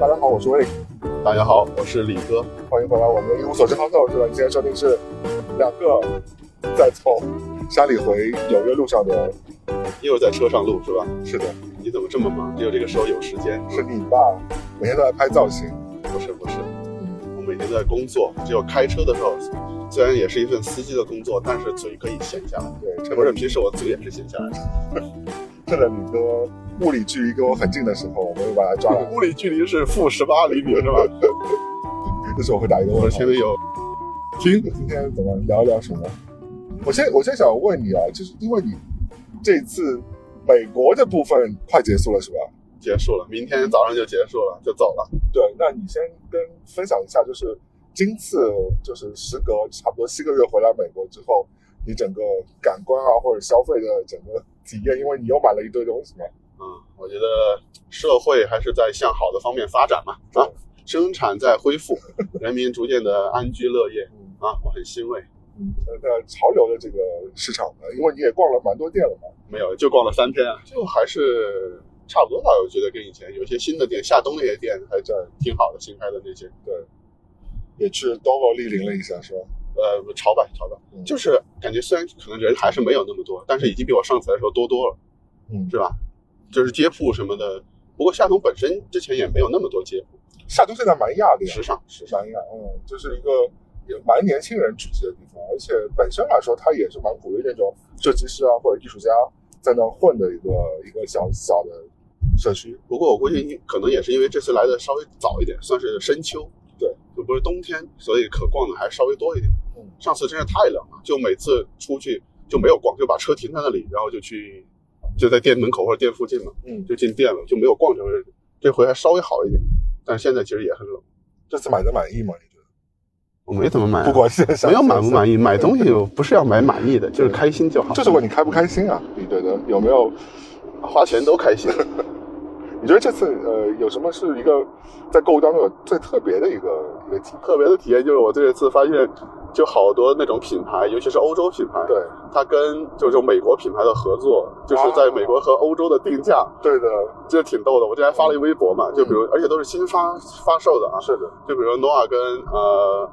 大家好，我是魏。大家好，我是李哥。欢迎回来，我们一无所知好走是吧？你今天收听是两个在从山里回纽约路上的，又在车上录是吧？是的，你怎么这么忙？只有这个时候有时间？是你吧每天都在拍造型？不是不是，我每天都在工作，只有开车的时候，虽然也是一份司机的工作，但是嘴可以闲下来。对，不是平时我嘴也是闲下来的。趁着李哥物理距离跟我很近的时候，我们又把它抓来。物理距离是负十八厘米是吧？这时候我会打一个问号。前面有。听，今天怎么聊一聊什么？我先我先想问你啊，就是因为你这次美国的部分快结束了是吧？结束了，明天早上就结束了，就走了。对，那你先跟分享一下，就是今次就是时隔差不多七个月回来美国之后，你整个感官啊或者消费的整个体验，因为你又买了一堆东西嘛。嗯，我觉得社会还是在向好的方面发展嘛，啊，生产在恢复，人民逐渐的安居乐业。啊，我很欣慰。嗯，那潮流的这个市场呢，因为你也逛了蛮多店了嘛。没有，就逛了三天啊，就还是差不多吧。我觉得跟以前有一些新的店，夏冬那些店还在挺好的，新开的那些。对，也去 Dover 莅临了一下，是吧？呃，潮吧，潮吧，就是感觉虽然可能人还是没有那么多，但是已经比我上次来的时候多多了，嗯，是吧？就是街铺什么的，不过夏冬本身之前也没有那么多街铺。夏冬现在蛮亚的，时尚，时尚亚，嗯，就是一个。也蛮年轻人聚集的地方，而且本身来说，它也是蛮鼓励那种设计师啊或者艺术家在那混的一个一个小小的社区。不过我估计可能也是因为这次来的稍微早一点，算是深秋，对，就不是冬天，所以可逛的还稍微多一点。嗯，上次真是太冷了，就每次出去就没有逛，就把车停在那里，然后就去就在店门口或者店附近嘛，嗯，就进店了，就没有逛成。这回还稍微好一点，但是现在其实也很冷。这次买的满意吗？你觉得我没怎么买，不管是没有满不满意，买东西不是要买满意的，就是开心就好。就是问你开不开心啊？你觉得有没有花钱都开心？你觉得这次呃有什么是一个在购物当中有最特别的一个一个特别的体验？就是我这次发现，就好多那种品牌，尤其是欧洲品牌，对，它跟就是美国品牌的合作，就是在美国和欧洲的定价，对的，这挺逗的。我之前发了一微博嘛，就比如，而且都是新发发售的啊，是的，就比如 Noah 跟呃。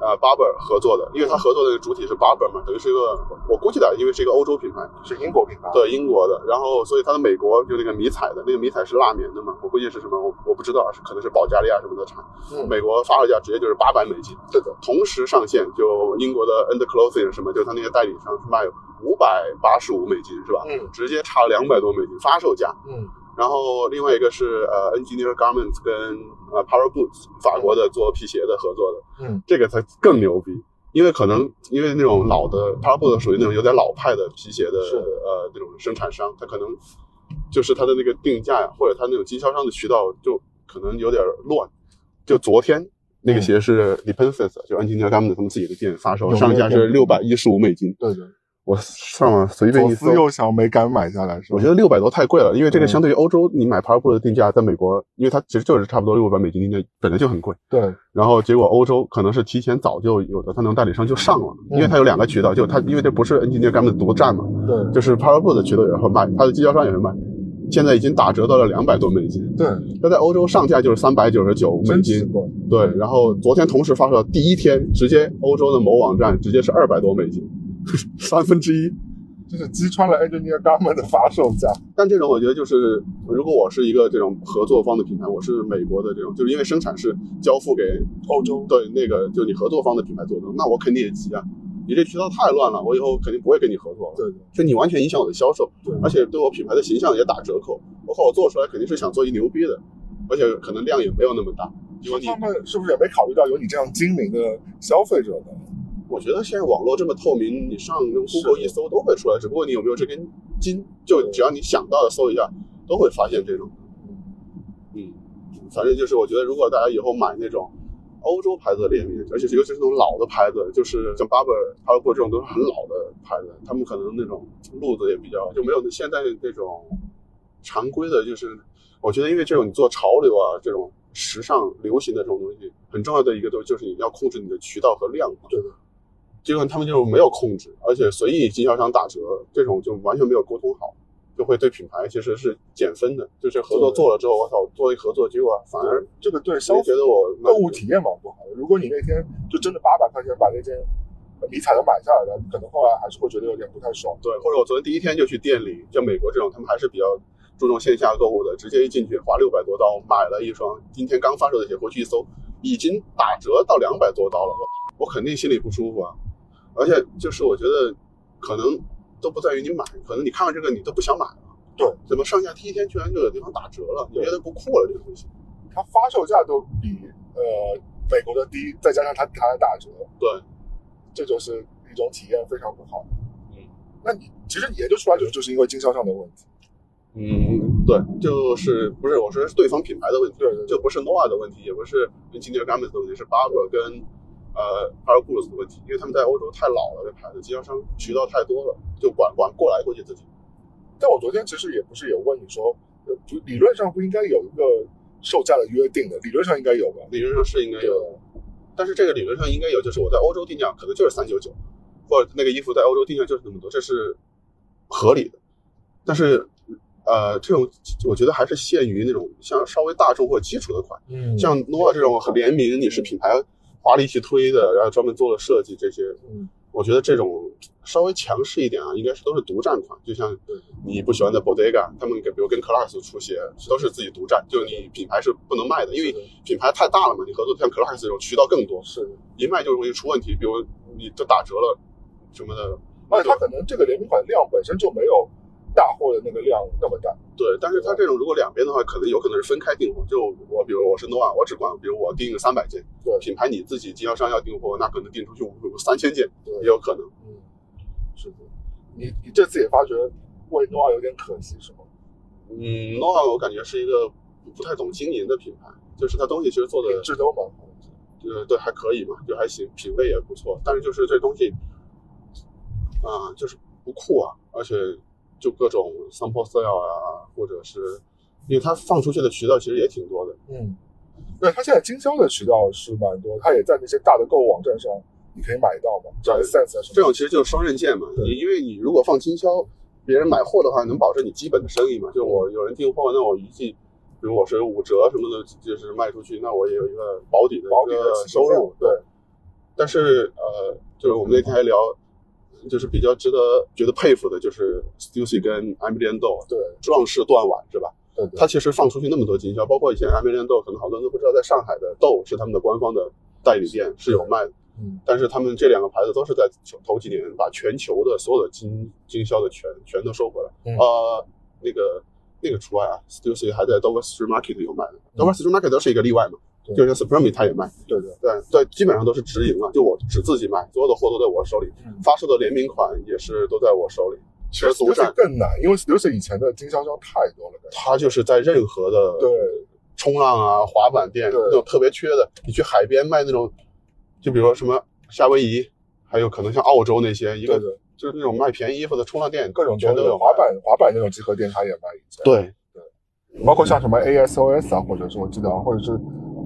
呃，Barber 合作的，因为他合作的主体是 Barber 嘛，等于是一个，我估计的，因为是一个欧洲品牌，是英国品牌，对，英国的，然后所以它的美国就那个迷彩的，那个迷彩是蜡棉的嘛，我估计是什么，我我不知道，是可能是保加利亚什么的产，嗯，美国发售价直接就是八百美金，对的，同时上线就英国的 Under Clothing 什么，就他那些代理商是卖五百八十五美金是吧？嗯，直接差两百多美金发售价，嗯。然后另外一个是呃，Engineer Garments 跟呃 Power Boots 法国的做皮鞋的合作的，嗯，这个才更牛逼，因为可能因为那种老的 Power Boots 属于那种有点老派的皮鞋的呃那种生产商，他可能就是他的那个定价呀，或者他那种经销商的渠道就可能有点乱。就昨天那个鞋是 l e p e n s 就 Engineer Garments 他们自己的店发售，上架是六百一十五美金。对对。我上网随便一搜，又想没敢买下来？我觉得六百多太贵了，因为这个相对于欧洲，你买 Powerboot 的定价，在美国，因为它其实就是差不多六百美金定价，本来就很贵。对。然后结果欧洲可能是提前早就有的，它能代理商就上了，因为它有两个渠道，就它因为这不是 N 级店 Garment 独占嘛，对，就是 Powerboot 的渠道也会卖，它的经销商也会卖，现在已经打折到了两百多美金。对。它在欧洲上架就是三百九十九美金。对。然后昨天同时发售第一天，直接欧洲的某网站直接是二百多美金，三分之一。就是击穿了 Engineer Garment 的发售价，但这种我觉得就是，如果我是一个这种合作方的品牌，我是美国的这种，就是因为生产是交付给欧洲，对那个就你合作方的品牌做的，那我肯定也急啊！你这渠道太乱了，我以后肯定不会跟你合作了。对，就你完全影响我的销售，对，而且对我品牌的形象也打折扣。我靠，我做出来肯定是想做一牛逼的，而且可能量也没有那么大。他们是不是也没考虑到有你这样精明的消费者呢？我觉得现在网络这么透明，你上用 Google 一搜都会出来。只不过你有没有这根筋，就只要你想到的搜一下，都会发现这种。嗯，反正就是我觉得，如果大家以后买那种欧洲牌子的联名，而且尤其是那种老的牌子，就是像 Barber、p a 这种都是很老的牌子，他们可能那种路子也比较就没有现在这种常规的。就是我觉得，因为这种你做潮流啊，这种时尚流行的这种东西，很重要的一个都就是你要控制你的渠道和量。对的。结果他们就没有控制，而且随意经销商打折，这种就完全没有沟通好，就会对品牌其实是减分的。就是合作做了之后，我操，做一合作结果反而这个对消费觉得我购物体验蛮不好的。如果你那天就真的八百块钱把那件迷彩的买下来了，可能后来还是会觉得有点不太爽。对，或者我昨天第一天就去店里，像美国这种，他们还是比较注重线下购物的，直接一进去花六百多刀买了一双今天刚发售的鞋，回去一搜已经打折到两百多刀了，我肯定心里不舒服啊。而且就是我觉得可能都不在于你买，可能你看完这个你都不想买了。对，怎么上下第一天居然就有地方打折了？你觉得不酷了这个东西？它发售价都比呃美国的低，再加上它它还打折，对，这就是一种体验非常不好。嗯，那你其实研究出来就是就是因为经销商的问题。嗯，对，就是不是我说是对方品牌的问题，对对对就不是 Nova 的问题，也不是跟今年 Garment 的问题，是 Barbour 跟呃 p a r a g o o s 的问题，因为他们在欧洲太老了，这牌子经销商渠道太多了，就管管过来过去自己。但我昨天其实也不是也问你说，就理论上不应该有一个售价的约定的，理论上应该有吧？理论上是应该有的，但是这个理论上应该有，就是我在欧洲定价可能就是三九九，或者那个衣服在欧洲定价就是那么多，这是合理的。但是呃，这种我觉得还是限于那种像稍微大众或者基础的款，嗯像 Nova 这种联名，你是品牌花力气推的，然后专门做了设计这些，嗯，我觉得这种稍微强势一点啊，应该是都是独占款，就像你不喜欢的 Bodega，他们给比如跟 Clarks 出鞋都是自己独占，就你品牌是不能卖的，因为品牌太大了嘛，你合作像 Clarks 这种渠道更多，是，一卖就容易出问题，比如你这打折了什么的，而且它可能这个联名款量本身就没有大货的那个量那么大。对，但是它这种如果两边的话，可能有可能是分开订货。就我比如我是 Nova，我只管，比如我订三百件，对品牌你自己经销商要订货，那可能订出去五三千件对也有可能。嗯，是的。你你这次也发觉为诺瓦有点可惜是吗？嗯，Nova 我感觉是一个不太懂经营的品牌，就是它东西其实做的品质都蛮好的。呃对还可以嘛，就还行，品味也不错，但是就是这东西啊、就是不酷啊，而且就各种 sample sale 啊，或者是因为它放出去的渠道其实也挺多的。嗯，对，它现在经销的渠道是蛮多，它也在那些大的购物网站上你可以买到嘛，像对 Sense 啊什么。这种其实就是双刃剑嘛。你因为你如果放经销，别人买货的话，能保证你基本的生意嘛。就我有人订货，那我预计，比如我是五折什么的，就是卖出去，那我也有一个保底的一保底的个收入。对，但是呃，就是我们那天还聊，就是比较值得觉得佩服的，就是 Stussy 跟 Emilian Do 对壮士断腕是吧？对对，他其实放出去那么多经销，包括以前 Emilian Do，可能好多人都不知道，在上海的豆是他们的官方的代理店是有卖的。嗯但是他们这两个牌子都是在头几年把全球的所有的经经销的全全都收回来。嗯呃，那个那个除外啊，Stussy 还在 Dover Street Market 有卖的、嗯 d o v e r Street Market 都是一个例外嘛，对就像 Supreme 它也卖，对对，对。对，基本上都是直营了，就我只自己卖，所有的货都在我手里，嗯。发售的联名款也是都在我手里，其实独占更难，因为 Stussy 以前的经销商太多了，感觉它就是在任何的对。冲浪啊、滑板店对。那种特别缺的，你去海边卖那种，就比如说什么夏威夷，还有可能像澳洲那些，一个对对，就是那种卖便宜衣服的冲浪店，各种全都有滑板滑板那种集合店，他也卖以前。对，包括像什么 ASOS 啊，或者是我记得啊，或者是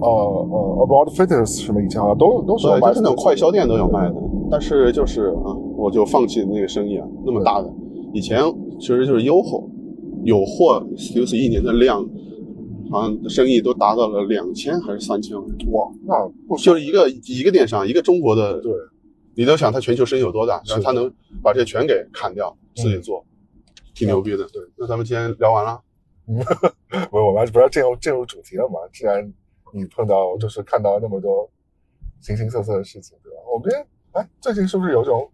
呃呃 About Fitness 什么以前好像都都是卖就是那种快销店都有卖的，但是就是啊，我就放弃那个生意啊，那么大的，以前其实就是优厚，有货 Stussy 一年的量，好像生意都达到了两千还是三千万，哇，那不就是一个一个电商，一个中国的，对，你都想他全球生意有多大，是然后它能把这全给砍掉，自己做，挺牛逼的。对，那咱们今天聊完了，不是我们不是不要进入进入主题了嘛？既然你碰到就是看到那么多形形色色的事情，对吧？我们今天哎，最近是不是有一种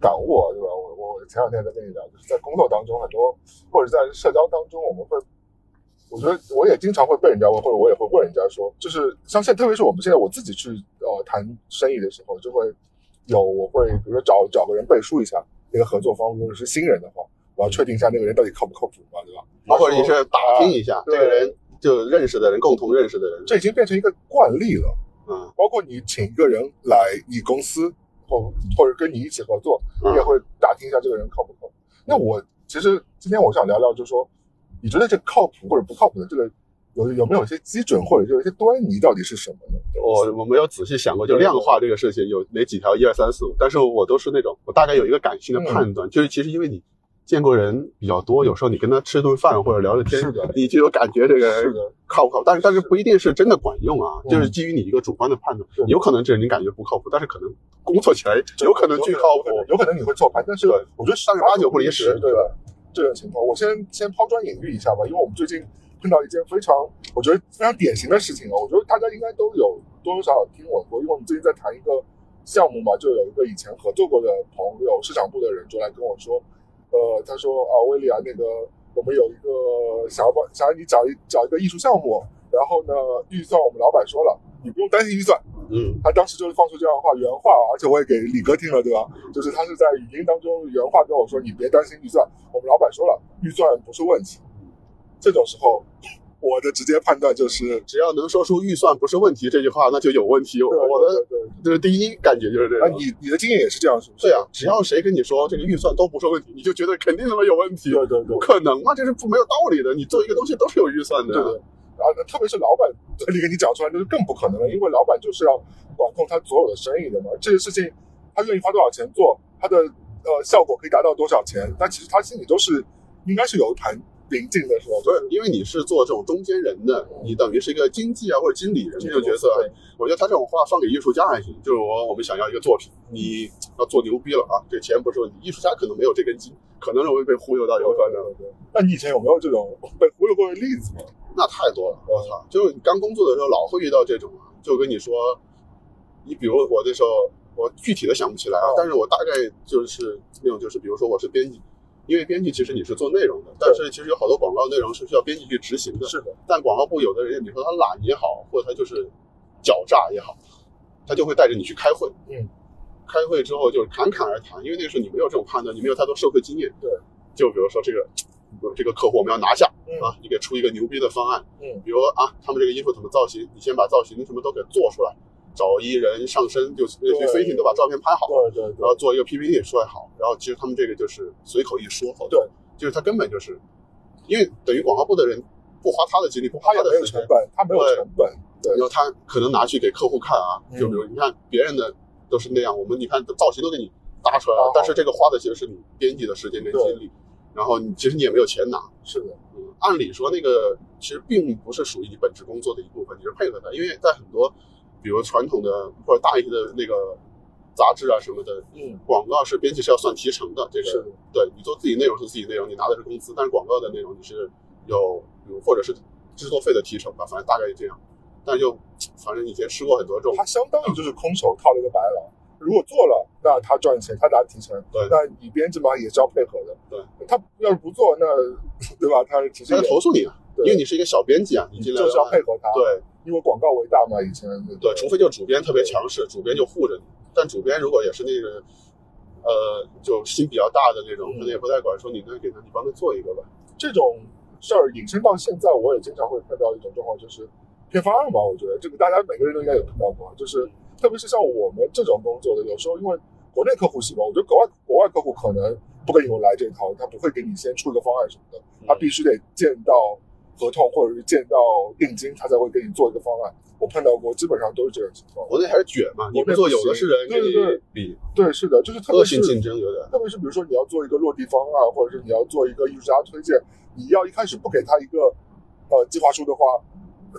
感悟啊，对吧？我我前两天在跟你聊，就是在工作当中很多，或者在社交当中，我们会，我觉得我也经常会被人家问，或者我也会问人家说，就是像现特别是我们现在我自己去呃谈生意的时候，就会有我会比如说找找个人背书一下那个合作方，如果是新人的话，我要确定一下那个人到底靠不靠谱嘛，对吧？或者你是打听一下啊这个人，就认识的人，共同认识的人，这已经变成一个惯例了。嗯，包括你请一个人来你公司，或或者跟你一起合作，嗯你也会打听一下这个人靠不靠谱。那我其实今天我想聊聊，就是说，你觉得这靠谱或者不靠谱的这个有有没有一些基准，或者是有一些端倪到底是什么呢？我我没有仔细想过，就量化这个事情有哪几条一二三四五，但是我都是那种我大概有一个感性的判断，就是其实因为你见过人比较多，有时候你跟他吃顿饭或者聊聊天，你就有感觉这个靠不靠谱。但是但是不一定是真的管用啊，嗯。就是基于你一个主观的判断，有可能这人你感觉不靠谱，但是可能工作起来有可能巨靠谱。有可能你会错判，但是对。我觉得但是八九不离十对吧？这种情况，我先先抛砖引玉一下吧，因为我们最近碰到一件非常我觉得非常典型的事情啊，我觉得大家应该都有多多少少听闻过，因为我们最近在谈一个项目嘛，就有一个以前合作过的朋友，市场部的人就来跟我说，呃，他说啊，威利啊，那个我们有一个想要帮想要你找一找一个艺术项目，然后呢，预算我们老板说了，你不用担心预算。嗯，他当时就是放出这样的话，原话，而且我也给李哥听了，对吧？就是他是在语音当中原话跟我说：“你别担心预算，我们老板说了，预算不是问题。”这种时候，我的直接判断就是，只要能说出预算不是问题这句话，那就有问题。我我的这是第一感觉就是这啊，样。你你的经验也是这样，是不是？对啊，只要谁跟你说这个预算都不是问题，你就觉得肯定他妈有问题。对对对不可能吗，这是不没有道理的。你做一个东西都是有预算的。对对。然后，特别是老板这里给你讲出来，那就更不可能了，因为老板就是要管控他所有的生意的嘛。这个事情，他愿意花多少钱做，他的呃效果可以达到多少钱，但其实他心里都是应该是有一盘临近的，是吧？对，因为你是做这种中间人的，你等于是一个经纪啊或者经理人这种角色。对我觉得他这种话放给艺术家还行，就是我我们想要一个作品，你要做牛逼了啊，这钱不是问题。艺术家可能没有这根筋，可能容易被忽悠到有可能。那你以前有没有这种被忽悠过的例子吗？那太多了，我操！就是你刚工作的时候老会遇到这种啊，就跟你说，你比如我那时候我具体的想不起来啊哦，但是我大概就是那种就是比如说我是编辑，因为编辑其实你是做内容的，但是其实有好多广告内容是需要编辑去执行的。是的，但广告部有的人，你说他懒也好，或者他就是狡诈也好，他就会带着你去开会。嗯，开会之后就是侃侃而谈，因为那个时候你没有这种判断，你没有太多社会经验。对，就比如说这个，这个客户我们要拿下、嗯啊，你给出一个牛逼的方案。嗯比如啊，他们这个衣服怎么造型，你先把造型什么都给做出来，找艺人上身，就飞艇都把照片拍好，对对对。然后做一个 PPT 说好，然后其实他们这个就是随口一说，对，就是他根本就是，因为等于广告部的人不花他的精力，不花他的时间，他没有成本，对。然后他可能拿去给客户看啊，嗯。就比如你看别人的都是那样，我们你看造型都给你搭出来了，但是这个花的其实是你编辑的时间跟精力，然后你其实你也没有钱拿，是的，嗯，按理说那个其实并不是属于你本职工作的一部分，你是配合的，因为在很多比如传统的或者大一些的那个杂志啊什么的，嗯，广告是编辑是要算提成的，这个是，对你做自己内容是自己内容，你拿的是工资，但是广告的内容你是有有或者是制作费的提成吧，反正大概是这样。但是就反正以前吃过很多这种，他相当于就是空手套了一个白狼。如果做了，那他赚钱，他拿提成。对那你编辑嘛也是要配合的。对，他要是不做，那 对吧？他其实他也投诉你啊，对因为你是一个小编辑啊，你尽量就是要配合他。，对因为广告为大嘛，以前对，除非就主编特别强势，主编就护着你。但主编如果也是那个，呃，就心比较大的那种，嗯可能也不太管，说你那给他，你帮他做一个吧。这种事儿引申到现在，我也经常会碰到一种状况，就是骗方案吧。我觉得这个大家每个人都应该有碰到过，就是特别是像我们这种工作的，有时候因为国内客户习惯，我觉得国外国外客户可能不跟你们来这一套，他不会给你先出一个方案什么的，他必须得见到合同或者是见到定金，他才会给你做一个方案。我碰到过，基本上都是这种情况。国内还是卷嘛，你不做，有的是人跟你对对对比，对，是的，就是特别是恶性竞争有点。特别是比如说你要做一个落地方案，或者是你要做一个艺术家推荐，你要一开始不给他一个呃计划书的话，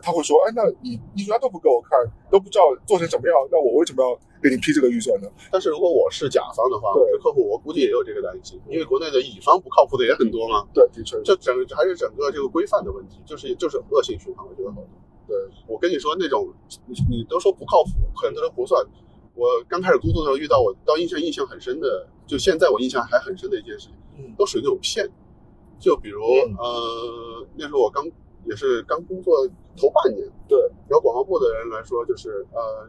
他会说，哎，那你艺术家都不给我看，都不知道做成什么样，那我为什么要给你批这个预算呢？但是如果我是甲方的话，对客户，我估计也有这个担心，因为国内的乙方不靠谱的也很多嘛。对，的确，这整还是整个这个规范的问题，就是就是恶性循环，我觉得好多。对，我跟你说，那种你你都说不靠谱，很多人不算。我刚开始工作的时候遇到我到印象印象很深的，就现在我印象还很深的一件事情，嗯都属于那种骗。就比如、嗯呃，那时候我刚也是刚工作头半年，对，然后广告部的人来说，就是呃，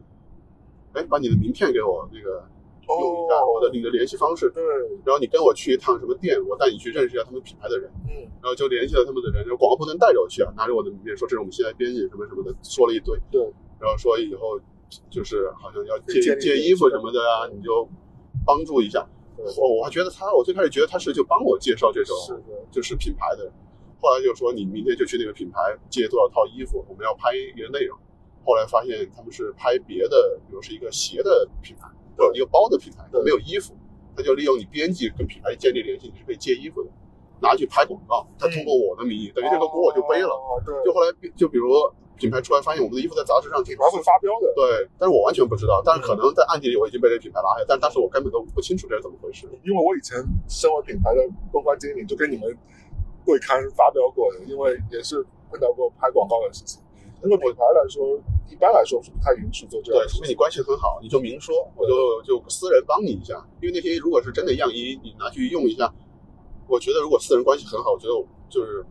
哎，把你的名片给我那个用一下，我的你的联系方式，对，然后你跟我去一趟什么店，我带你去认识一下他们品牌的人。嗯，然后就联系了他们的人，然后广告部能带着我去啊，拿着我的名片说这是我们新来编辑什么什么的，说了一堆，对，然后说以后就是好像要借借衣服什么的啊，你就帮助一下。对。我我还觉得他，我最开始觉得他是就帮我介绍这种就是品牌的，后来就说你明天就去那个品牌借多少套衣服，我们要拍一个内容。后来发现他们是拍别的，比如是一个鞋的品牌，或者一个包的品牌，对没有衣服，他就利用你编辑跟品牌建立联系，你是可以借衣服的，拿去拍广告，他通过我的名义，等于这个锅我就背了。就后来就比如品牌出来发现我们的衣服在杂志上挺品牌会发飙的。对，但是我完全不知道，但是可能在暗地里我已经被这个品牌拉黑，但当时我根本都不清楚这是怎么回事。因为我以前身为品牌的公关经理，就跟你们对刊发表过的，因为也是碰到过拍广告的事情。那个品牌来说，一般来说是不太允许做这样对。除非你关系很好，你就明说，我就就私人帮你一下。因为那些如果是真的样衣，你拿去用一下，我觉得如果私人关系很好，我觉得我就是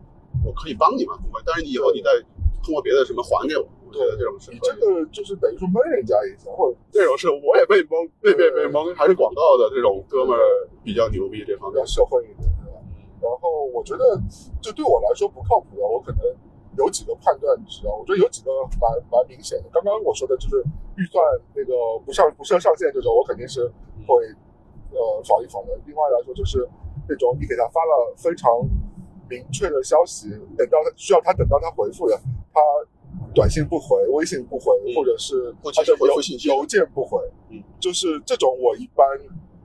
我可以帮你嘛，不会。但是你以后你再通过别的什么还给我，我觉得这种事你这。个就是等于说蒙人家一下，或者这种事我也被蒙，被被被蒙，还是广告的这种哥们儿比较牛逼这方面比较。社会一点，对吧？然后我觉得，就对我来说不靠谱的，我可能有几个判断值啊，我觉得有几个蛮蛮明显的。刚刚我说的就是预算那个不上不设上限这种，我肯定是会呃防一防的。另外来说，就是那种你给他发了非常明确的消息，等到他需要他等到他回复的，他短信不回，微信不回，嗯或者是不及时他的邮回复信息邮件不回，嗯，就是这种我一般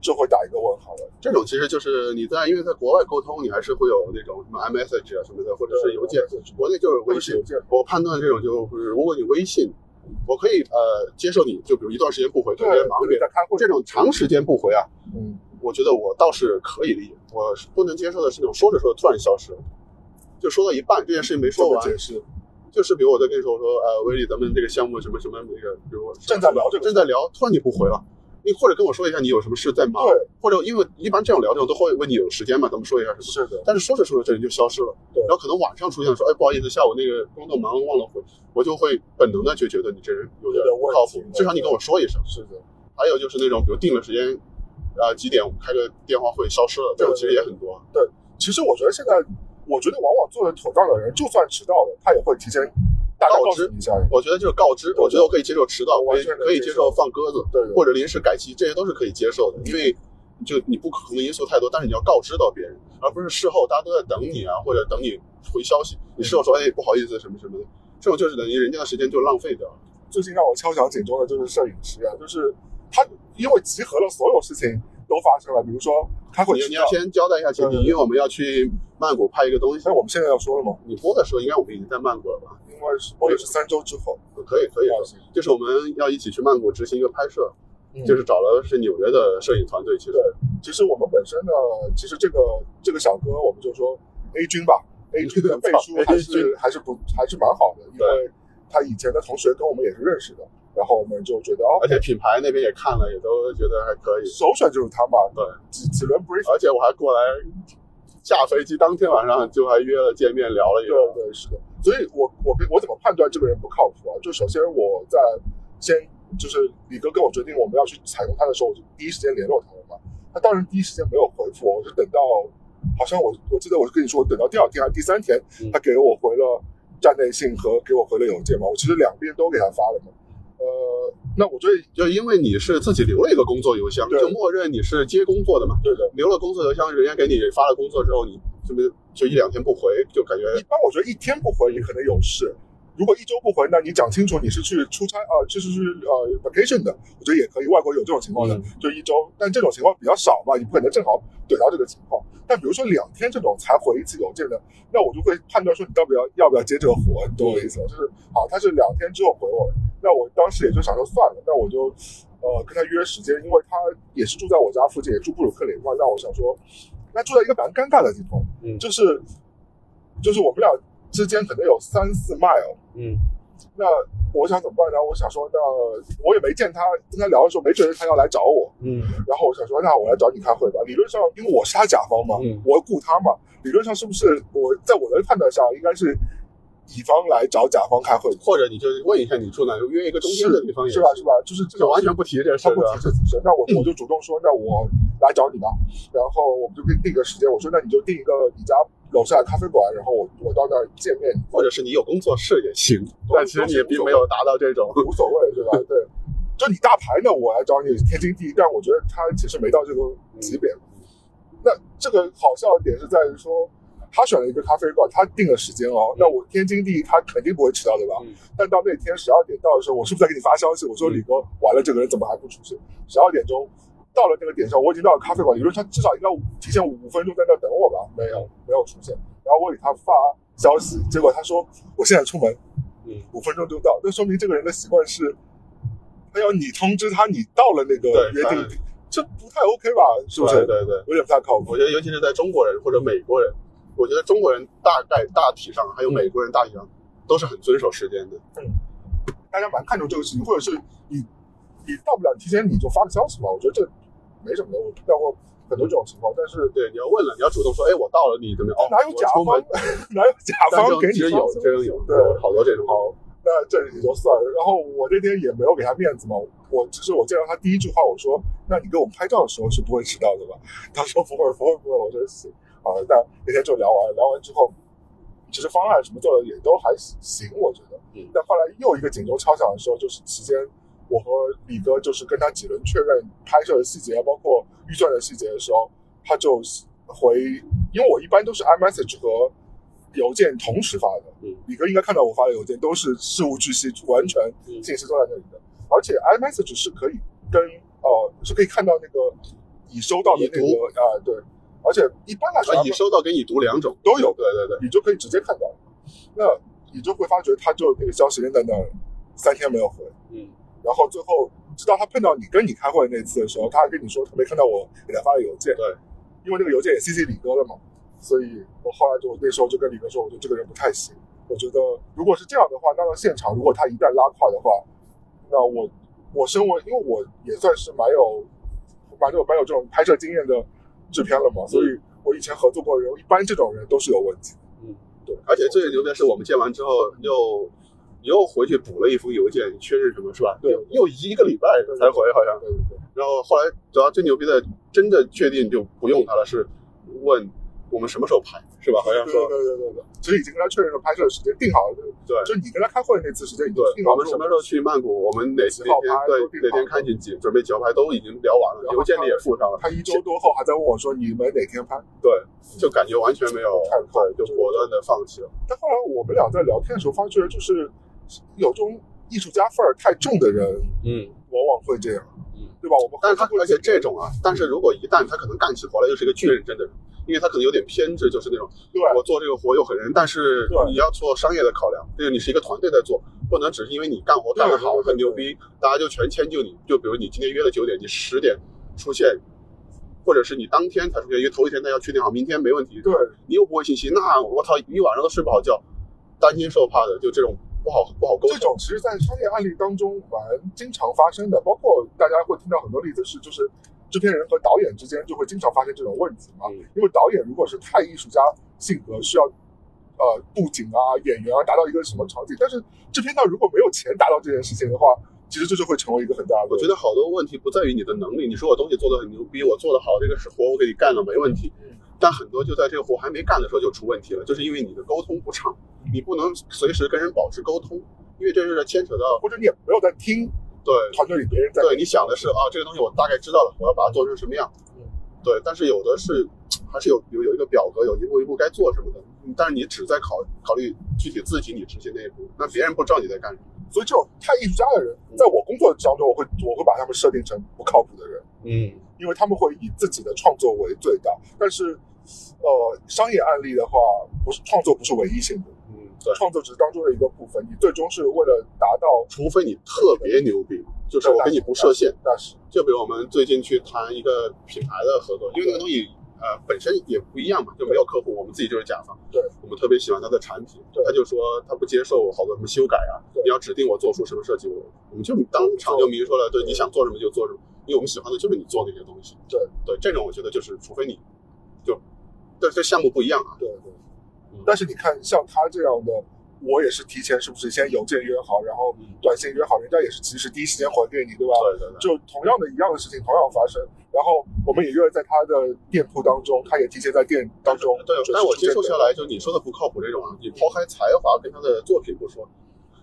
就会打一个问号了。这种其实就是你在因为在国外沟通，你还是会有那种什么 iMessage 啊什么的，或者是邮件。国内就是微信我判断这种就是，如果你微信，我可以呃接受你，就比如一段时间不回，特别忙别在。开会这种长时间不回啊，嗯，我觉得我倒是可以理解。我不能接受的是那种说着说着突然消失了，就说到一半这件事情没说完，解释，就是比如我在跟你说，我说呃威利，咱们这个项目什么什么那个，比如正在聊这个正在聊，突然你不回了。你或者跟我说一下你有什么事在忙，对，或者因为一般这种聊这种都会问你有时间吗？咱们说一下什么。是的，但是说着说着这人就消失了，对然后可能晚上出现说，哎，不好意思，下午那个工作忙忘了回，我就会本能的就觉得你这人有点不靠谱，至少你跟我说一声。是的，还有就是那种，比如定了时间，啊、几点我们开个电话会消失了，这种其实也很多。对其实我觉得现在，我觉得往往做的妥当的人，就算迟到了，他也会提前告知一下。我觉得就是告知，我觉得我可以接受迟到，可以可以接受放鸽子，对对或者临时改期，这些都是可以接受的，因为就你不可能因素太多，但是你要告知到别人，而不是事后大家都在等你啊，或者等你回消息，你事后说哎不好意思什么什么的，这种就是等于人家的时间就浪费掉了。最近让我敲响警钟的就是摄影师啊，就是他因为集合了所有事情都发生了，比如说开会你你要，先交代一下前提，因为我们要去曼谷拍一个东西。那。我们现在要说了吗？你播的时候，应该我们已经在曼谷了吧？应该是或者是三周之后，可以可以就是我们要一起去曼谷执行一个拍摄，嗯。就是找了是纽约的摄影团队，其实对其实我们本身呢，其实这个这个小哥，我们就说 A 君吧，A 君的 背书还是还是不还是蛮好的，因为他以前的同学跟我们也是认识的，然后我们就觉得哦而，且品牌那边也看了，也都觉得还可以。首选就是他嘛，对，几几轮 brief，而且我还过来下飞机当天晚上就还约了见面聊了一对个。对是的，所以我我跟我怎么判断这个人不靠谱啊？就首先我在先就是李哥跟我决定我们要去采用他的时候，我就第一时间联络他了嘛。他当然第一时间没有回复我，我是等到好像我我记得我是跟你说，等到第二天还是第三天，嗯他给我回了站内信和给我回了邮件嘛。我其实两边都给他发了嘛。呃，那我觉得就因为你是自己留了一个工作邮箱，对就默认你是接工作的嘛。对的。留了工作邮箱，人家给你发了工作之后，你是不是就一两天不回，就感觉一般我觉得一天不回你可能有事，如果一周不回，那你讲清楚你是去出差啊，就是去呃 vacation 的，我觉得也可以。外国有这种情况的，嗯就一周，但这种情况比较少嘛，你不可能正好怼到这个情况。但比如说两天这种才回一次邮件的，那我就会判断说你到底要要不要接这个活，你懂我意思吗？就是好，他是两天之后回我，那我当时也就想说算了，那我就呃跟他约时间，因为他也是住在我家附近，也住布鲁克林嘛，那我想说，那住在一个蛮尴尬的地方，嗯就是就是我们俩之间可能有三四 mile，嗯那我想怎么办呢？我想说，那我也没见他，跟他聊的时候没觉得他要来找我，嗯然后我想说，那我来找你开会吧。理论上，因为我是他甲方嘛，嗯我雇他嘛，理论上是不是我在我的判断上应该是乙方来找甲方开会，或者你就问一下你住哪，约一个中间的地方也是吧？是吧？就是这种完全不提这事他不提这此事，那我我就主动说，那我来找你吧。然后我们就可以定个时间，我说那你就定一个你家楼下咖啡馆，然后我我到那儿见面，或者是你有工作室也行，但其实你也并没有达到这种。无所谓，对吧？对，就你大牌呢，我来找你天经地义，但我觉得他其实没到这个级别。那这个好笑的点是在于说，他选了一个咖啡馆，他定了时间哦，那我天经地义，他肯定不会迟到，对吧？嗯但到那天十二点到的时候，我是不是在给你发消息？我说嗯李哥，完了，这个人怎么还不出现？十二点钟到到了那个点上，我已经到了咖啡馆，理论上至少应该提前五分钟在那等我吧，没有没有出现。然后我给他发消息，结果他说我现在出门，嗯，五分钟就到，那说明这个人的习惯是，他要你通知他你到了那个约定对，这不太 OK 吧？是不是？对对对，有点不太靠谱我。觉得尤其是在中国人或者美国人，我觉得中国人大概大体上还有美国人大体上都是很遵守时间的。嗯大家蛮看重这个事情，或者是你你到不了，你提前你就发个消息嘛。我觉得这没什么的，我遇到过很多这种情况，但是对，你要问了，你要主动说，哎，我到了，你怎么样？哦，哪有甲方哪有甲方给你其实有，你发消息真有，对有好多这种。好，那这也就算了。然后我那天也没有给他面子嘛，我只是我见到他第一句话，我说：“那你给我们拍照的时候是不会迟到的吧？”他说：“不会，不会，不会。”我说：“行。”好，那那天就聊完，聊完之后，其实方案什么做的也都还行，我觉得。嗯但后来又一个警钟敲响的时候，就是期间我和李哥就是跟他几轮确认拍摄的细节，包括预算的细节的时候，他就回，因为我一般都是 iMessage 和邮件同时发的。嗯，李哥应该看到我发的邮件都是事无巨细，完全嗯信息都在那里的。而且 iMessage 是可以跟呃是可以看到那个已收到的那个啊、对，而且一般来说啊，已收到跟已读两种都有对对对，你就可以直接看到。那你就会发觉他就那个消息扔在那儿，三天没有回，嗯，然后最后直到他碰到你跟你开会那次的时候，他还跟你说他没看到我给他发的邮件，对，因为那个邮件也 CC 李哥了嘛，所以我后来就那时候就跟李哥说，我觉得这个人不太行，我觉得如果是这样的话，那到现场如果他一旦拉胯的话，那我我身为因为我也算是蛮有蛮有蛮有这种拍摄经验的制片了嘛，所以我以前合作过的人，一般这种人都是有问题的。嗯，对，而且最牛逼的是，我们见完之后又又回去补了一封邮件，确认什么是吧？对又又一个礼拜才回，好像。对对对。然后后来主要最牛逼的，真的确定就不用他了，是问我们什么时候拍，是吧？好像说对对对对，其实已经跟他确认了拍摄的时间，定好了。对就你跟他开会那次时间已经定，好了。我们什么时候去曼谷，我们哪天对哪天看景几准备几号拍都已经聊完了，邮件里也附上了。他一周多后还在问我说你们哪天拍？对，就感觉完全没有对，就果断的放弃了。但后来我们俩在聊天的时候发觉，就是有这种艺术家范儿太重的人，嗯，往往会这样，嗯，对吧？我们但是他而且这种啊，但是如果一旦他可能干起活来又是一个巨认真的人，因为他可能有点偏执，就是那种对。我做这个活又很认真，但是你要做商业的考量，就是你是一个团队在做，不能只是因为你干活干得好很牛逼，大家就全迁就你。就比如你今天约了九点，你十点出现，或者是你当天才出现，因为头一天他要确定好明天没问题，对。你又不会信息，那我操，一晚上都睡不好觉，担惊受怕的，就这种不好不好沟通。这种其实，在商业案例当中蛮经常发生的，包括大家会听到很多例子是，就是制片人和导演之间就会经常发生这种问题嘛。嗯因为导演如果是太艺术家性格，需要呃布景啊、演员啊达到一个什么场景，但是制片方如果没有钱达到这件事情的话，其实这就会成为一个很大的问题。我觉得好多问题不在于你的能力，你说我东西做的很牛逼，我做的好，这个是活我给你干了没问题。嗯但很多就在这个活还没干的时候就出问题了，就是因为你的沟通不畅，你不能随时跟人保持沟通，因为这是牵扯到或者你也没有在听对团队里别人在对，你想的是啊，这个东西我大概知道了，我要把它做成什么样嗯。对，但是有的是还是有有有一个表格，有一步一步该做什么的，嗯但是你只在考考虑具体自己你执行那一步，那别人不知道你在干什么。所以这种太艺术家的人，在我工作当中，我会我会把他们设定成不靠谱的人。嗯，因为他们会以自己的创作为最大。但是，呃，商业案例的话，不是创作不是唯一性的，创作只是当中的一个部分。你最终是为了达到，除非你特别牛逼，就是我给你不设限。那是就比如我们最近去谈一个品牌的合作，因为那个东西呃本身也不一样嘛，就没有客户，我们自己就是甲方。对，我们特别喜欢他的产品，他就说他不接受好多什么修改啊，你要指定我做出什么设计，我我们就当场就明说了，对，你想做什么就做什么，因为我们喜欢的就是你做那些东西。对对，这种我觉得就是除非你就，但这项目不一样啊。对对嗯。但是你看，像他这样的，我也是提前是不是先邮件约好，然后短信约好，人家也是及时第一时间还给你，对吧？对对对，就同样的一样的事情同样发生，然后我们也约了在他的店铺当中，他也提前在店当中。对就是，但我接触下来，就你说的不靠谱这种啊，你抛开才华跟他的作品不说，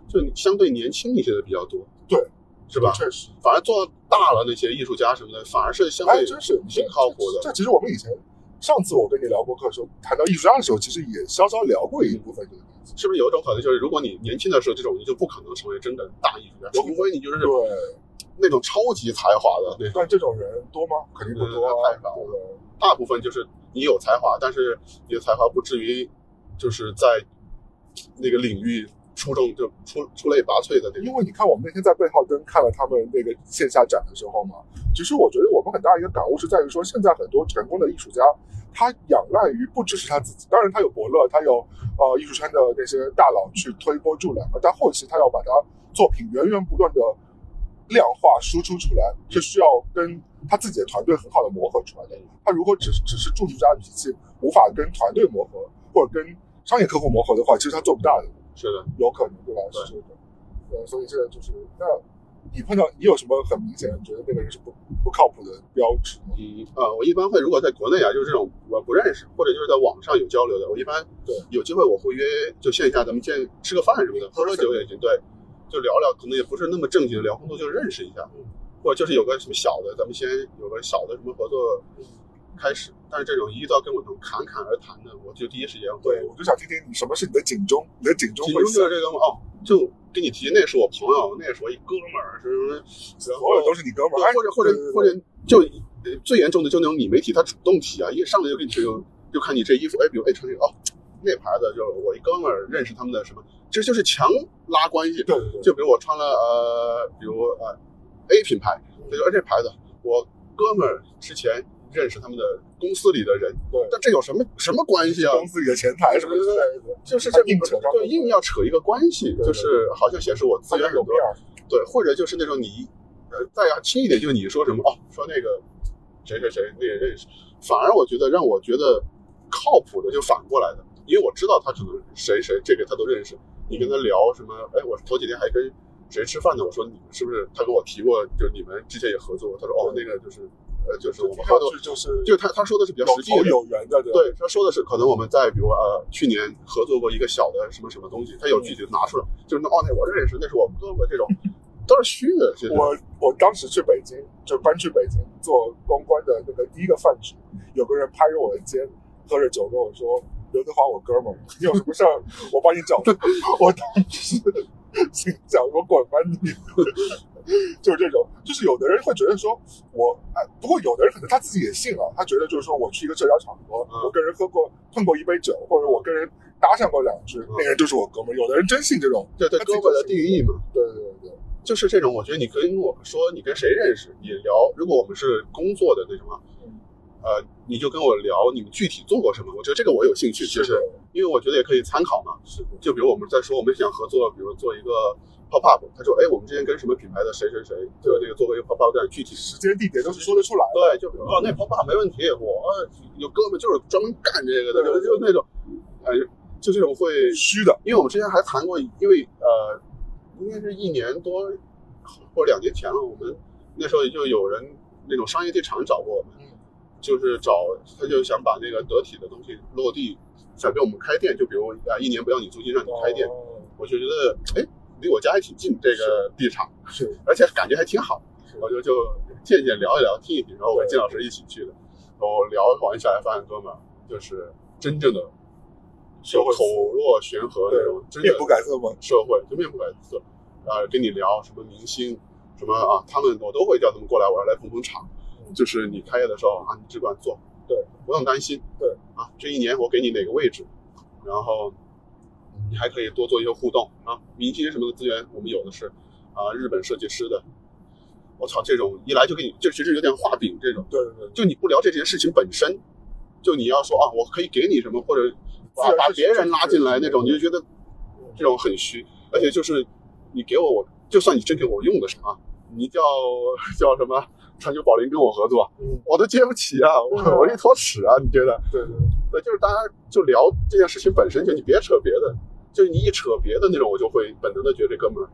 就相对年轻一些的比较多，对，是吧？确实，反而做大了那些艺术家什么的，反而是相哎，对真是挺靠谱的。这其实我们以前上次我跟你聊播客的时候，谈到艺术家的时候，其实也稍稍聊过一部分这个东西。是不是有一种可能，就是如果你年轻的时候这种，你就不可能成为真的大艺术家，除非你就是对，那种超级才华的那种，但这种人多吗？肯定不多啊，太少？大部分就是你有才华，但是你的才华不至于就是在那个领域出众就出出类拔萃的那种。因为你看，我们那天在贝浩登看了他们那个线下展的时候嘛，其实我觉得我们很大一个感悟是在于说，现在很多成功的艺术家，他仰赖于不只是他自己，当然他有伯乐，他有呃艺术圈的那些大佬去推波助澜，但后期他要把他作品源源不断的量化输出出来，是需要跟他自己的团队很好的磨合出来的。他如果只是只是艺术家的脾气，无法跟团队磨合，或者跟商业客户磨合的话，其实他做不大的。是的，有可能，对吧？对是的，呃，所以这个就是，那你碰到你有什么很明显觉得那个人是不不靠谱的标志吗？嗯呃，我一般会如果在国内啊，就是这种我不认识或者就是在网上有交流的，我一般对有机会我会约就线下咱们见吃个饭什么的，喝喝酒也行，对，就聊聊，可能也不是那么正经的聊，工作就认识一下，或者就是有个什么小的，咱们先有个小的什么合作开始，但是这种一遇到跟我这种侃侃而谈的，我就第一时间会对，我就想听听你什么是你的警钟，你的警钟其会响，中就是这个哦，就跟你提，那是我朋友，那是我一哥们儿，是什么？所有都是你哥们儿，哎或者或者或者就呃最严重的就那种你没提他主动提啊，一上来就跟你就就看你这衣服，哎，比如哎穿这个哦，那牌子就是我一哥们儿认识他们的什么，这就是强拉关系。对对对，就比如我穿了呃，比如呃 A 品牌，他就哎这牌子我哥们儿之前认识他们的公司里的人，对。但这有什么什么关系啊？公司里的前台什么之类的，就是这硬扯上对硬要扯一个关系，就是好像显示我资源很多。对，或者就是那种你，呃，再要轻一点，就是你说什么哦，说那个谁谁谁那个认识，反而我觉得让我觉得靠谱的就反过来的，因为我知道他可能谁谁这个他都认识，你跟他聊什么，哎，我头几天还跟谁吃饭呢？我说你们是不是？他跟我提过，就是你们之前也合作，他说哦，那个就是，呃，就是我们合作，就是就他他说的是比较实际的，有缘的，对吧对，他说的是可能我们在比如呃去年合作过一个小的什么什么东西，他有具体的拿出来，就是那哦那我认识，那是我哥们这种，都是虚的。其实我我当时去北京，就搬去北京做公关的那个第一个饭局，有个人拍着我的肩，喝着酒跟我说：“刘德华，我哥们儿，你有什么事儿我帮你找。”我当时心想：“我滚吧你！”就是这种，就是有的人会觉得说，我哎，不过有的人可能他自己也信了，他觉得就是说我去一个社交场合，嗯我跟人喝过碰过一杯酒，或者我跟人搭讪过两句，那个人就是我哥们儿。有的人真信这种，对对哥们的定义嘛，对对对对。就是这种。我觉得你跟我们说你跟谁认识，你聊，如果我们是工作的那种啊，呃，你就跟我聊你们具体做过什么。我觉得这个我有兴趣，其实是，因为我觉得也可以参考嘛。是，就比如我们在说我们想合作，比如做一个 pop up，他说哎，我们之前跟什么品牌的谁谁谁，就那个做过一个 pop up，但具体时间地点都是说得出来的。对，就哦，那 pop up 没问题，我呃有哥们就是专门干这个的，就就那种，呃，就这种会，虚的，因为我们之前还谈过，因为呃，应该是一年多或者两年前了，我们那时候就有人那种商业地产找过我们，嗯就是找他就想把那个得体的东西落地，想给我们开店，就比如啊一年不要你租金让你开店，哦我就觉得哎离我家还挺近这个地场，是而且感觉还挺好。是我就就见见聊一聊，听一听，然后我跟金老师一起去的，然后聊完下来发现，哥们儿就是真正的社会口若悬河那种，真的面不改色嘛？社会就面不改色，啊，跟你聊什么明星，什么啊，他们我都会叫他们过来，我要来捧捧场。就是你开业的时候啊，你只管做，对，不用担心，对啊，这一年我给你哪个位置，然后你还可以多做一些互动啊，明星什么的资源我们有的是，啊，日本设计师的，我操，这种一来就给你，就其实有点画饼这种，对对对，就你不聊这件事情本身，就你要说啊，我可以给你什么，或者把把别人拉进来那种，你就觉得这种很虚，而且就是你给我，我就算你真给我用的什么，你叫叫什么川久保玲跟我合作，嗯，我都接不起啊，我嗯。我一坨屎啊，你觉得？对对对，就是大家就聊这件事情本身，就你别扯别的，就是你一扯别的那种，我就会本能的觉得这哥们儿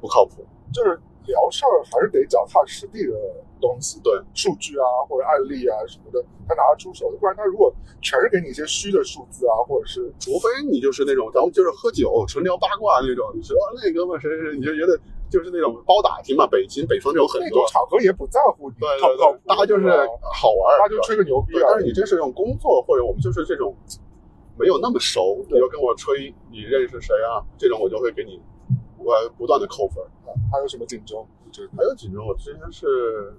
不靠谱。就是聊事儿还是得脚踏实地的东西，对，数据啊或者案例啊什么的，他拿得出手的，不然他如果全是给你一些虚的数字啊，或者是除非你就是那种咱们就是喝酒纯聊八卦那种，你说哦那哥们谁谁谁，你就觉得就是那种包打听嘛，北京北方这种很多，那种场合也不在乎你对对靠不靠谱，，对大家就是好玩儿，大家就吹个牛逼。但是你真是用工作或者我们就是这种没有那么熟，你就跟我吹你认识谁啊，这种我就会给你我不断的扣分儿。还有什么警钟？就是还有锦州，我之前是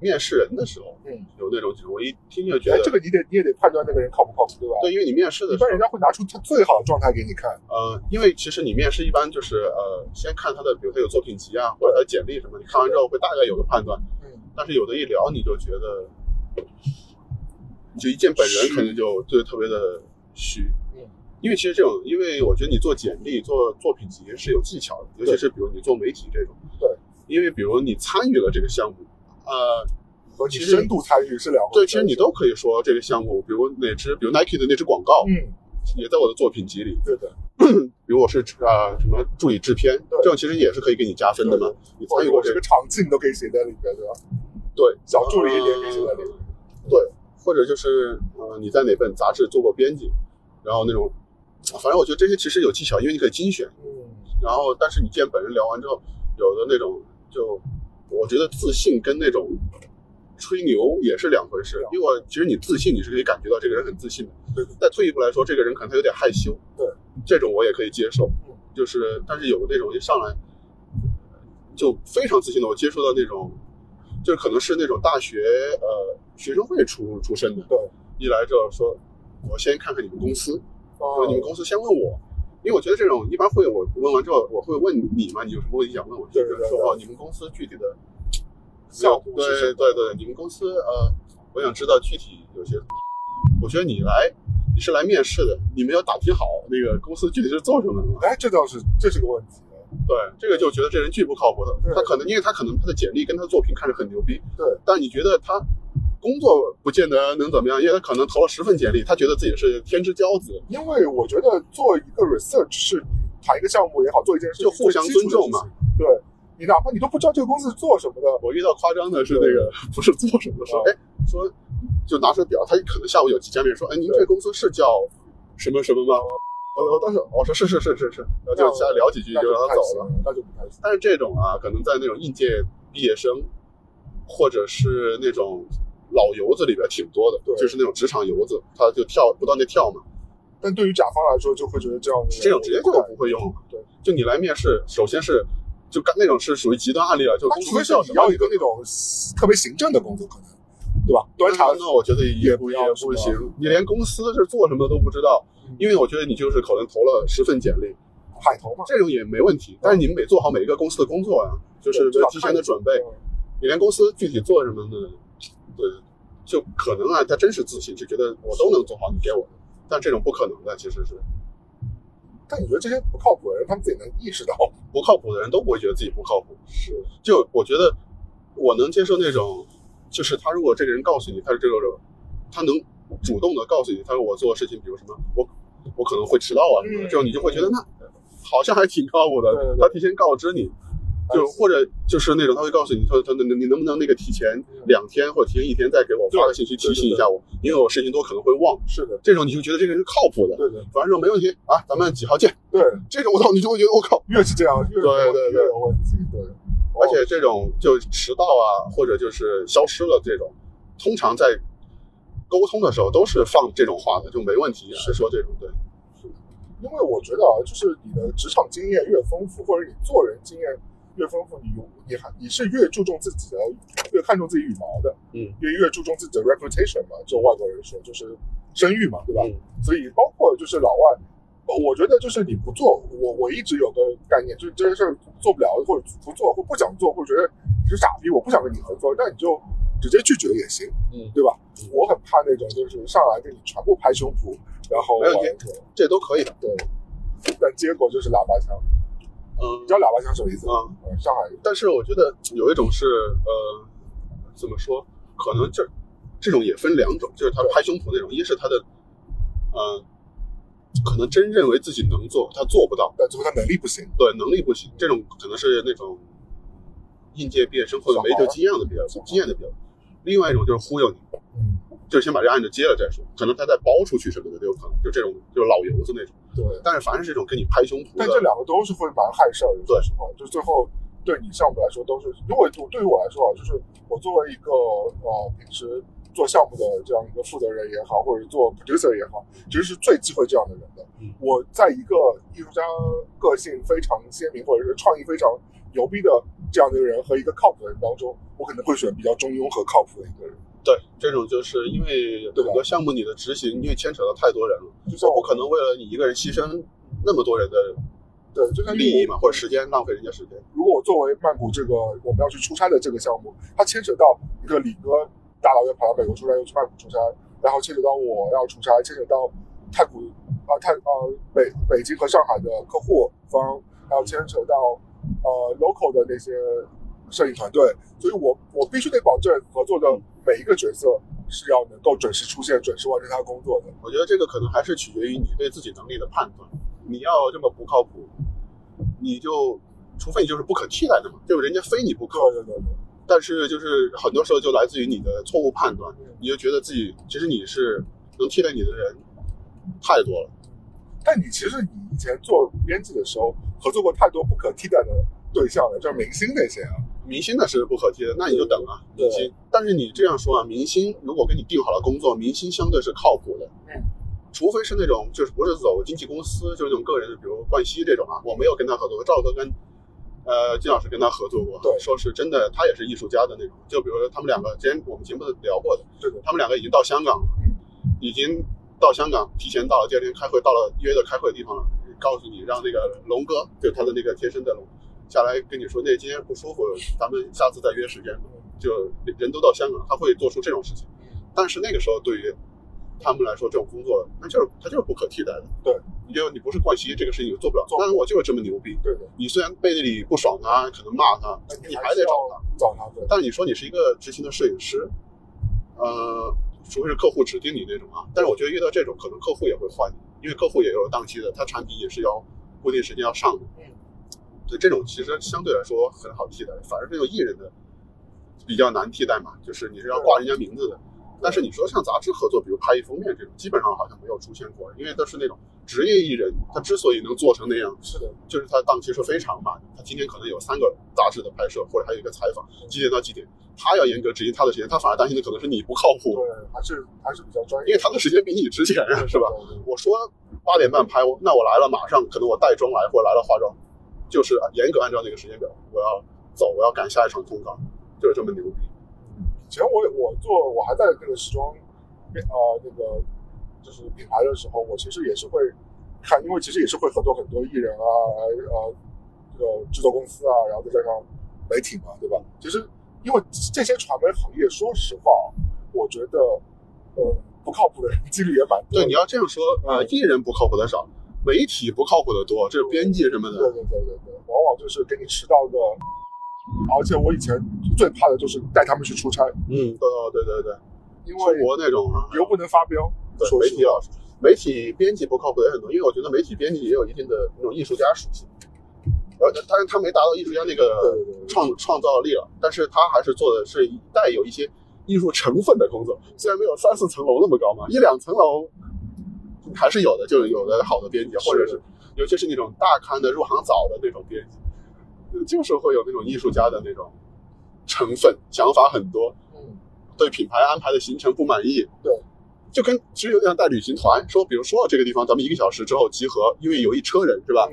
面试人的时候，嗯，有那种我一听就觉哎得，，这个你得你也得判断那个人靠不靠谱，对吧？对，因为你面试的时候一般人，家会拿出他最好的状态给你看。呃，因为其实你面试一般就是呃，先看他的，比如他有作品集啊，或者他的简历什么，你看完之后会大概有个判断。嗯，但是有的一聊你就觉得，就一见本人虚可能就对特别的虚。嗯，因为其实这种，因为我觉得你做简历、做作品集是有技巧的，尤其是比如你做媒体这种。对。因为比如你参与了这个项目，呃，和你深度参与是两回对，其实你都可以说这个项目，比如哪支，比如 Nike 的那支广告，嗯，也在我的作品集里。对的，比如我是啊、什么助理制片，这种其实也是可以给你加分的嘛。你参与过这个，场景都可以写在里边，对吧？对，小助理也可以写在里面。对，或者就是呃你在哪本杂志做过编辑，然后那种，反正我觉得这些其实有技巧，因为你可以精选。嗯，然后，但是你见本人聊完之后，有的那种就，我觉得自信跟那种吹牛也是两回事。因为我其实你自信，你是可以感觉到这个人很自信的。对再退一步来说，这个人可能他有点害羞。对，这种我也可以接受嗯。就是，但是有的那种一上来就非常自信的，我接触到那种，就是可能是那种大学呃学生会出出身的，对，一来之后说，我先看看你们公司，哦你们公司先问我，因为我觉得这种一般会我问完之后，我会问你嘛，你有什么问题想问我？对对对说哦，你们公司具体的对对对，你们公司呃，我想知道具体有些，我觉得你来你是来面试的，你没有打听好那个公司具体是做什么的吗？哎，这倒是这是个问题。对，这个就觉得这人巨不靠谱的。他可能因为他可能他的简历跟他的作品看着很牛逼，对，但你觉得他工作不见得能怎么样，因为他可能投了十份简历，他觉得自己是天之骄子，因为我觉得做一个 research 是你谈一个项目也好，做一件事情就互相尊重嘛。对你哪怕你都不知道这个公司是做什么的，我遇到夸张的是那个不是做什么说，啊哎，说就拿出表，他可能下午有几家面说，哎，您这公司是叫什么什么吗？我我当时我说是是是是是，然后就瞎聊几句就让他走了。那就不太行。但是这种啊，可能在那种应届毕业生，或者是那种老油子里边挺多的，就是那种职场油子，他就跳不断的跳嘛，但对于甲方来说，就会觉得这样的这种直接就不会用了。对，就你来面试，首先是就干那种是属于极端案例了，就除非是你司叫什么要一个那种特别行政的工作，可能对吧？端茶那我觉得也不也不要不行，你连公司是做什么都不知道，因为我觉得你就是可能投了十份简历，海投嘛，这种也没问题。但是你们得做好每一个公司的工作呀，就是对提前的准备。嗯你连公司具体做什么呢？对，就可能啊，他真是自信，就觉得我都能做好，你给我的。但这种不可能的，其实是但你觉得这些不靠谱的人，他们自己能意识到？不靠谱的人都不会觉得自己不靠谱。是，就我觉得我能接受那种，就是他如果这个人告诉你他是这个人，他能主动的告诉你，他说我做的事情，比如什么，我我可能会迟到啊什么的，嗯这种你就会觉得那好像还挺靠谱的对对，对他提前告知你。就哎或者就是那种，他会告诉你，他他能你能不能那个提前两天或者提前一天再给我发个信息提醒一下我，因为我事情多可能会忘。是的，这种你就觉得这个人是靠谱的，对对，反正说没问题啊，咱们几号见。对，这种我操，你就会觉得我靠，越是这样，越有对对对越有问题，对。而且这种就迟到啊，或者就是消失了这种，通常在沟通的时候都是放这种话的，就没问题。是说这种对，因为我觉得啊，就是你的职场经验越丰富，或者你做人经验越丰富，你你还你是越注重自己的，越看重自己羽毛的，嗯，越越注重自己的 reputation 嘛，就外国人说就是声誉嘛，对吧？嗯所以包括就是老外，呃我觉得就是你不做，我我一直有个概念，就是这件事儿做不了，或者不做，或不想做，或者觉得你是傻逼，我不想跟你合作，那你就直接拒绝也行，嗯对吧？嗯我很怕那种就是上来跟你全部拍胸脯，然后没问题完了这都可以的。对，但结果就是喇叭枪。嗯你知道喇叭枪什么意思吗？啊，呃上海但是我觉得有一种是呃，怎么说？可能这这种也分两种，就是他拍胸脯那种，一是他的呃，可能真认为自己能做，他做不到，但最后他能力不行，对能力不行，这种可能是那种应届毕业生或者没得经验的比较经验的比较多。另外一种就是忽悠你，嗯，就是先把这案子接了再说，可能他再包出去什么的都有可能，就这种就是老油子那种。对。但是凡是这种跟你拍胸脯的，但这两个都是会蛮害事儿的，说实话，就最后对你项目来说都是，因为对于我来说啊，就是我作为一个呃平时做项目的这样一个负责人也好，或者做 producer 也好，其实是最忌讳这样的人的。嗯我在一个艺术家个性非常鲜明或者是创意非常牛逼的这样的一个人和一个靠谱的人当中，我可能会选比较中庸和靠谱的一个人。对，这种就是因为对吧很多项目你的执行，因为牵扯到太多人了，就是我不可能为了你一个人牺牲那么多人的对，就像利益嘛，或者时间浪费人家时间。如果我作为曼谷这个我们要去出差的这个项目，它牵扯到一个李哥大老远跑到美国出差，又去曼谷出差，然后牵扯到我要出差，牵扯到太古啊、太呃北北京和上海的客户方，还有牵扯到呃 local 的那些摄影团队，所以我我必须得保证合作的每一个角色是要能够准时出现、准时完成他的工作的。我觉得这个可能还是取决于你对自己能力的判断。你要这么不靠谱，你就除非你就是不可替代的嘛，就是人家非你不可。对对对对，但是就是很多时候就来自于你的错误判断嗯，你就觉得自己其实你是能替代你的人太多了。但你其实你以前做编辑的时候，合作过太多不可替代的对象了，就是明星那些啊。明星那是不可替的，那你就等啊，明星。但是你这样说啊，明星如果给你定好了工作，明星相对是靠谱的，嗯，除非是那种就是不是走经纪公司，就是那种个人，比如冠希这种啊，我没有跟他合作过，赵哥跟呃金老师跟他合作过，对。说是真的，他也是艺术家的那种，就比如说他们两个之前我们节目聊过的，对，他们两个已经到香港了，嗯。已经到香港，提前到了，第二天开会到了约的开会的地方了，告诉你让那个龙哥，就是他的那个贴身的龙，下来跟你说，那今天不舒服，咱们下次再约时间。就人都到香港，他会做出这种事情。但是那个时候对于他们来说，这种工作那就是他就是不可替代的。对，你就你不是冠希，这个事情你做不了。做但是我就是这么牛逼，对对，你虽然背地里不爽他，可能骂他，你还得找他。找他对。但是你说你是一个执行的摄影师，呃，除非是客户指定你那种啊。但是我觉得遇到这种，可能客户也会换你，因为客户也有档期的，他产品也是要固定时间要上的。嗯，所以这种其实相对来说很好替代，反而这种艺人的比较难替代嘛，就是你是要挂人家名字的。但是你说像杂志合作，比如拍一封面这种，基本上好像没有出现过，因为都是那种职业艺人，他之所以能做成那样，是的，就是他档期是非常满的。他今天可能有三个杂志的拍摄，或者还有一个采访，几点到几点，他要严格执行他的时间，他反而担心的可能是你不靠谱，对，还是还是比较专业，因为他的时间比你值钱呀，是吧？我说八点半拍，那我来了，马上可能我带妆来或者来了化妆，就是严格按照那个时间表，我要走，我要赶下一场通告，就是这么牛逼。以前我我做我还在那个时装呃那个就是品牌的时候，我其实也是会看，因为其实也是会合作很多艺人啊，呃这个制作公司啊，然后再加上媒体嘛，对吧？其实因为这些传媒行业，说实话，我觉得呃不靠谱的人几率也蛮多。对，你要这样说，呃，嗯艺人不靠谱的少，媒体不靠谱的多，这是编辑什么的。对对对对对，往往就是给你迟到个，而且我以前最怕的就是带他们去出差，嗯，对对对对，出因为国那种啊，又不能发飙，对媒体老师，媒体编辑不靠谱的也很多，因为我觉得媒体编辑也有一定的那种艺术家属性。呃，当然他没达到艺术家那个创创造力了，但是他还是做的是带有一些艺术成分的工作，虽然没有三四层楼那么高嘛，一两层楼还是有的，就有的好的编辑，或者是尤其是那种大刊的入行早的那种编辑，呃就是会有那种艺术家的那种成分，想法很多，嗯，对品牌安排的行程不满意，对，就跟其实有点像带旅行团，说比如说这个地方咱们一个小时之后集合，因为有一车人是吧？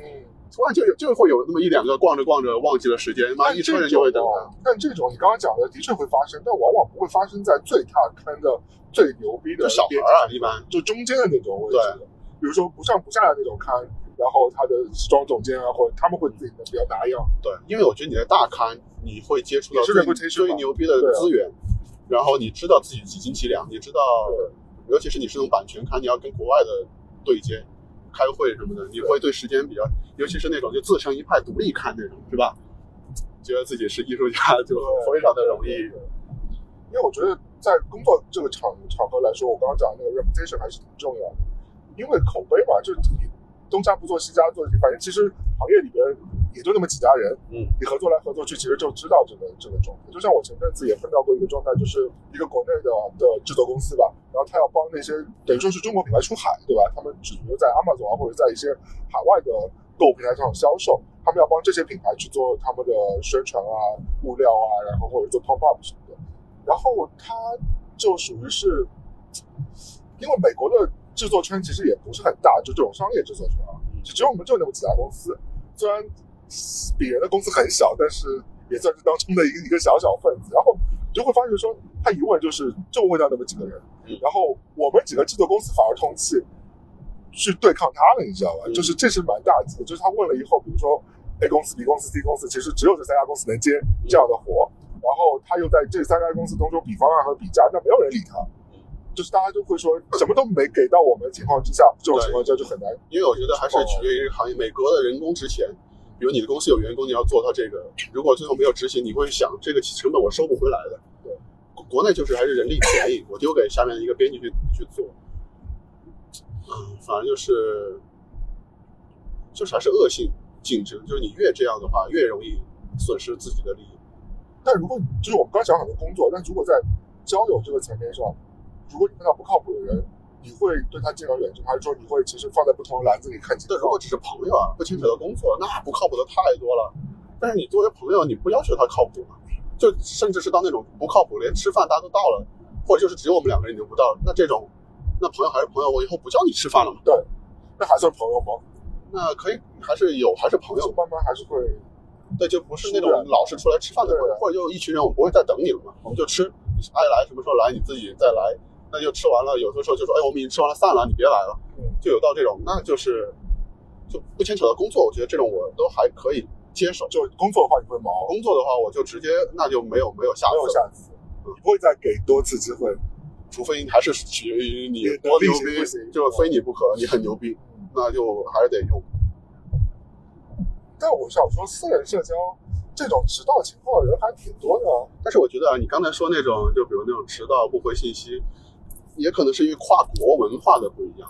嗯。突然就有就会有那么一两个逛着逛着忘记了时间，妈一车人就会等但这种你刚刚讲的的确会发生，但往往不会发生在最大刊的最牛逼的就小孩啊，一般就中间的那种位置的，比如说不上不下的那种刊，然后他的时装总监啊，或者他们会自己的比较拿样。对，因为我觉得你在大刊，你会接触到最最牛逼的资源，然后你知道自己几斤几两，你知道，尤其是你是那种版权刊，你要跟国外的对接、开会什么的，你会对时间比较，尤其是那种就自成一派、独立看那种，是吧？觉得自己是艺术家就非常的容易。因为我觉得在工作这个场场合来说，我刚刚讲的那个 reputation 还是挺重要的，因为口碑嘛，就是你东家不做西家做，反正其实行业里边也就那么几家人，嗯，你合作来合作去，其实就知道这个这个状态。就像我前阵子也碰到过一个状态，就是一个国内的的制作公司吧，然后他要帮那些等于说是中国品牌出海，对吧？他们只能在 Amazon 啊或者在一些海外的购物平台上销售，他们要帮这些品牌去做他们的宣传啊、物料啊，然后或者做 top up 什么的。然后他就属于是，因为美国的制作圈其实也不是很大，就这种商业制作圈啊，就只有我们就那么几家公司。虽然比人的公司很小，但是也算是当中的一个一个小小分子。然后你就会发现说，他一问就是就问到那么几个人，嗯然后我们几个制作公司反而通气去对抗他了，你知道吧？嗯就是这是蛮大忌的，就是他问了以后，比如说 A 公司、B 公司、C 公司，其实只有这三家公司能接这样的活，然后他又在这三家公司当中比方案和比价，那没有人理他。就是大家都会说什么都没给到我们的情况之下，这种情况下就很难因为我觉得还是取决于行业。美国的人工值钱，比如你的公司有员工，你要做到这个，如果最后没有执行，你会想这个成本我收不回来的。对，国内就是还是人力便宜，我丢给下面的一个编辑去去做。嗯，反正就是就是还是恶性竞争，就是你越这样的话，越容易损失自己的利益。但如果就是我们刚讲很多工作，但如果在交友这个层面上，如果你碰到不靠谱的人，你会对他敬而远之，还是说你会其实放在不同的篮子里看？但如果只是朋友啊，不牵扯到工作，那不靠谱的太多了。但是你作为朋友，你不要求他靠谱嘛，就甚至是到那种不靠谱，连吃饭大家都到了，或者就是只有我们两个人你都不到，那这种，那朋友还是朋友，我以后不叫你吃饭了嘛？那还算朋友吗？那可以，还是有，还是朋友，就慢慢还是会对，就不是那种老是出来吃饭的朋友，或者就一群人，我们不会再等你了嘛，我们就吃，你爱来什么时候来你自己再来，那就吃完了，有的时候就说，哎，我们已经吃完了散了，你别来了，嗯就有到这种，那就是就不牵扯到工作，我觉得这种我都还可以接受。就工作的话你会忙，工作的话，我就直接那就没有没有下没有次，下次，你不会再给多次机会。除非还是取决于你你多牛逼，就非你不可，你很牛逼，那就还是得用。但我想说，私人社交这种迟到情况的人还挺多的啊。但是我觉得啊，你刚才说那种，就比如那种迟到不回信息，也可能是因为跨国文化的不一样。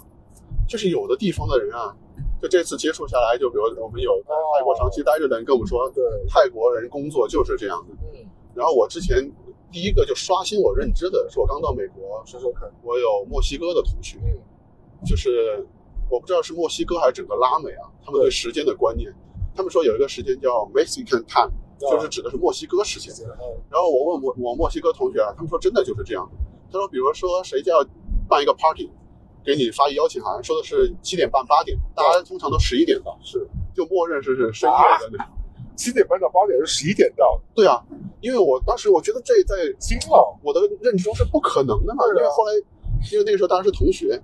就是有的地方的人啊，就这次接触下来，就比如我们有在泰国长期待着的人跟我们说，对，泰国人工作就是这样的。嗯，然后我之前第一个就刷新我认知的是，我刚到美国，说说看。我有墨西哥的同学，嗯，就是我不知道是墨西哥还是整个拉美啊，他们对时间的观念，他们说有一个时间叫 Mexican time，就是指的是墨西哥时间。嗯然后我问我我墨西哥同学啊，他们说真的就是这样。他说，比如说谁家要办一个 party，给你发一邀请函，说的是七点半八点，大家通常都十一点到，是就默认是是深夜的那种。七点半到八点是十一点到，对啊，因为我当时我觉得这在新浪。我的认知中是不可能的嘛，因为后来因为那个时候大家是同学，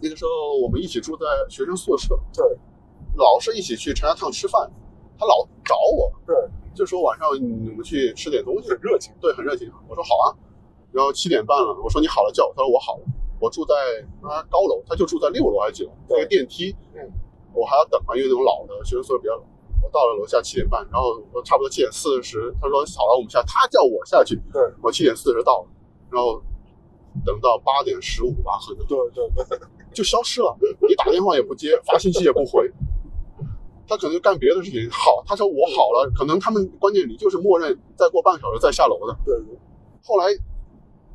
那个时候我们一起住在学生宿舍，对老是一起去陈家烫吃饭，他老找我，对，就说晚上你们去吃点东西很，热情。对，很热情。我说好啊，然后七点半了，我说你好了叫我，他说我好了，我住在他高楼，他就住在六楼还是几楼，那个电梯，嗯，我还要等嘛，因为那种老的学生宿舍比较老。我到了楼下七点半，然后我差不多七点四十，他说好了，我们下，他叫我下去，对我七点四十到了，然后等到八点十五吧，可能对对对，就消失了。你打电话也不接，发信息也不回，他可能就干别的事情。好，他说我好了，可能他们关键里就是默认再过半个小时再下楼的。对对，后来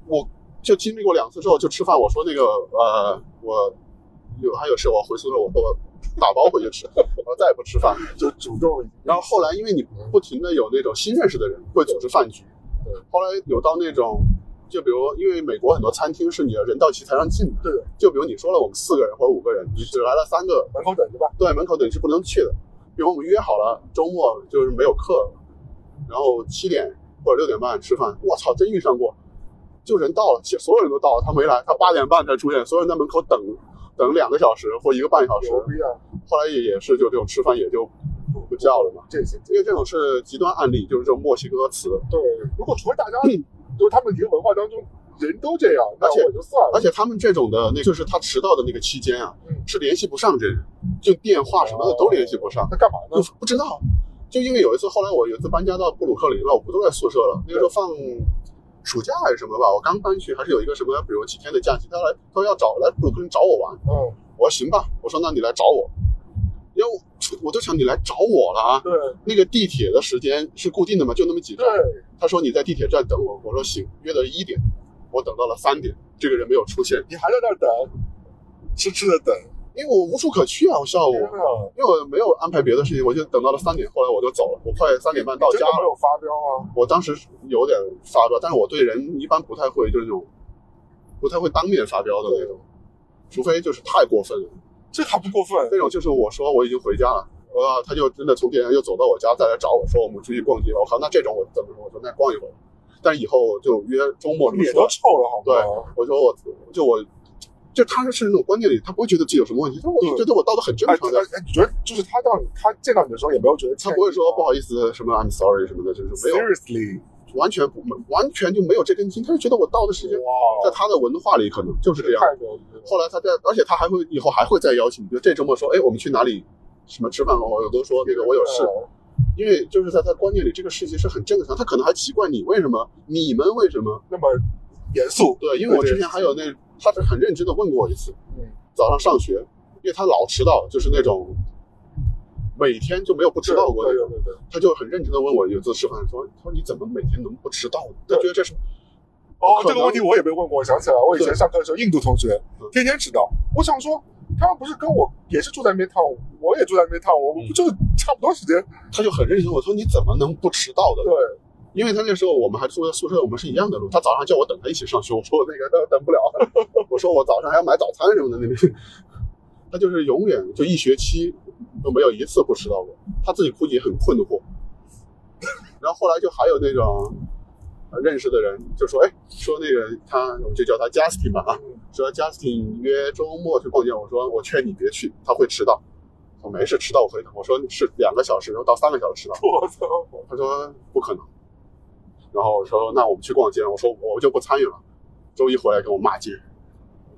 我就经历过两次之后，就吃饭，我说那个呃，我有还有事，我回宿舍我我打包回去吃，然后再也不吃饭。就主动。然后后来因为你不停的有那种新认识的人会组织饭局对，后来有到那种。就比如，因为美国很多餐厅是你的人到齐才让进的，对的，就比如你说了我们四个人或者五个人，你只来了三个，门口等着吧。对，门口等是不能去的。比如我们约好了周末就是没有课，然后七点或者六点半吃饭，我操，真遇上过，就人到了，其实所有人都到了，他没来，他八点半才出现，所有人在门口等等两个小时或一个半小时！后来也也是就这种吃饭也就不叫了嘛，这些因为这种是极端案例，就是这种墨西哥词，对，如果除了大家，就是他们一个文化当中人都这样，那而且我就算了。而且他们这种的那就是他迟到的那个期间啊，嗯是联系不上这人，就电话什么的都联系不上。他干嘛呢不？不知道，就因为有一次，后来我有一次搬家到布鲁克林了，我不都在宿舍了。那个时候放暑假还是什么吧，我刚搬去，还是有一个什么，比如几天的假期，他来他说要找来布鲁克林找我玩，嗯，我说行吧，我说那你来找我，因为我我就想你来找我了啊，对。那个地铁的时间是固定的嘛，就那么几站。对，他说你在地铁站等我，我说行，约的一点，我等到了三点，这个人没有出现，你还在那儿等，痴痴的等。因为我无处可去啊，我下午。因为我没有安排别的事情，我就等到了三点，后来我就走了。我快三点半到家了，没有发飙啊！我当时有点发飙，但是我对人一般不太会，就是那种不太会当面发飙的那种，除非就是太过分了。这还不过分。那种就是我说我已经回家了，呃，他就真的从店员又走到我家，再来找我说我们出去逛街。我靠，那这种我怎么说？我说那逛一会儿，但是以后就约周末脸都臭了，好吗？对，我说我就我就他是那种观念里，他不会觉得自己有什么问题，他我就觉得我道德很正哎，常的。哎，你觉得就是他到你他见到你的时候也没有觉得他不会说不好意思什么 I'm sorry 什么的，就是没有，，seriously，完全不完全就没有这根筋，他就觉得我到的时间，在，他的文化里可能就是这样。后来他在，而且他还会以后还会再邀请，比如这周末说，哎，我们去哪里什么吃饭？我都说那个我有事，因为就是在他观念里，这个事情是很正常。他可能还奇怪你为什么，你们为什么？那么严肃，对，因为我之前还有那，他是很认真的问过我一次，嗯，早上上学，因为他老迟到，就是那种每天就没有不迟到过的。他就很认真的问我有一次吃饭说，他说你怎么每天能不迟到呢？他觉得这是哦，这个问题我也被问过。我想起来，我以前上课的时候，印度同学嗯天天迟到。我想说，他们不是跟我也是住在 Midtown，我也住在 Midtown，我们不就差不多时间？他就很认真我说你怎么能不迟到的？对，因为他那时候我们还住在宿舍，我们是一样的路。他早上叫我等他一起上学，我说那个那等不了，我说我早上还要买早餐什么的。那边他就是永远就一学期都没有一次不迟到过，他自己估计也很困惑。然后后来就还有那种呃认识的人就说，哎，说那个他我们就叫他 Justin 吧啊，嗯说 Justin 约周末去逛街，我说我劝你别去，他会迟到。我没事，迟到我会等。我说是两个小时，然后到三个小时迟到。我操！他说不可能，然后我说那我们去逛街，我说我就不参与了。周一回来跟我骂街，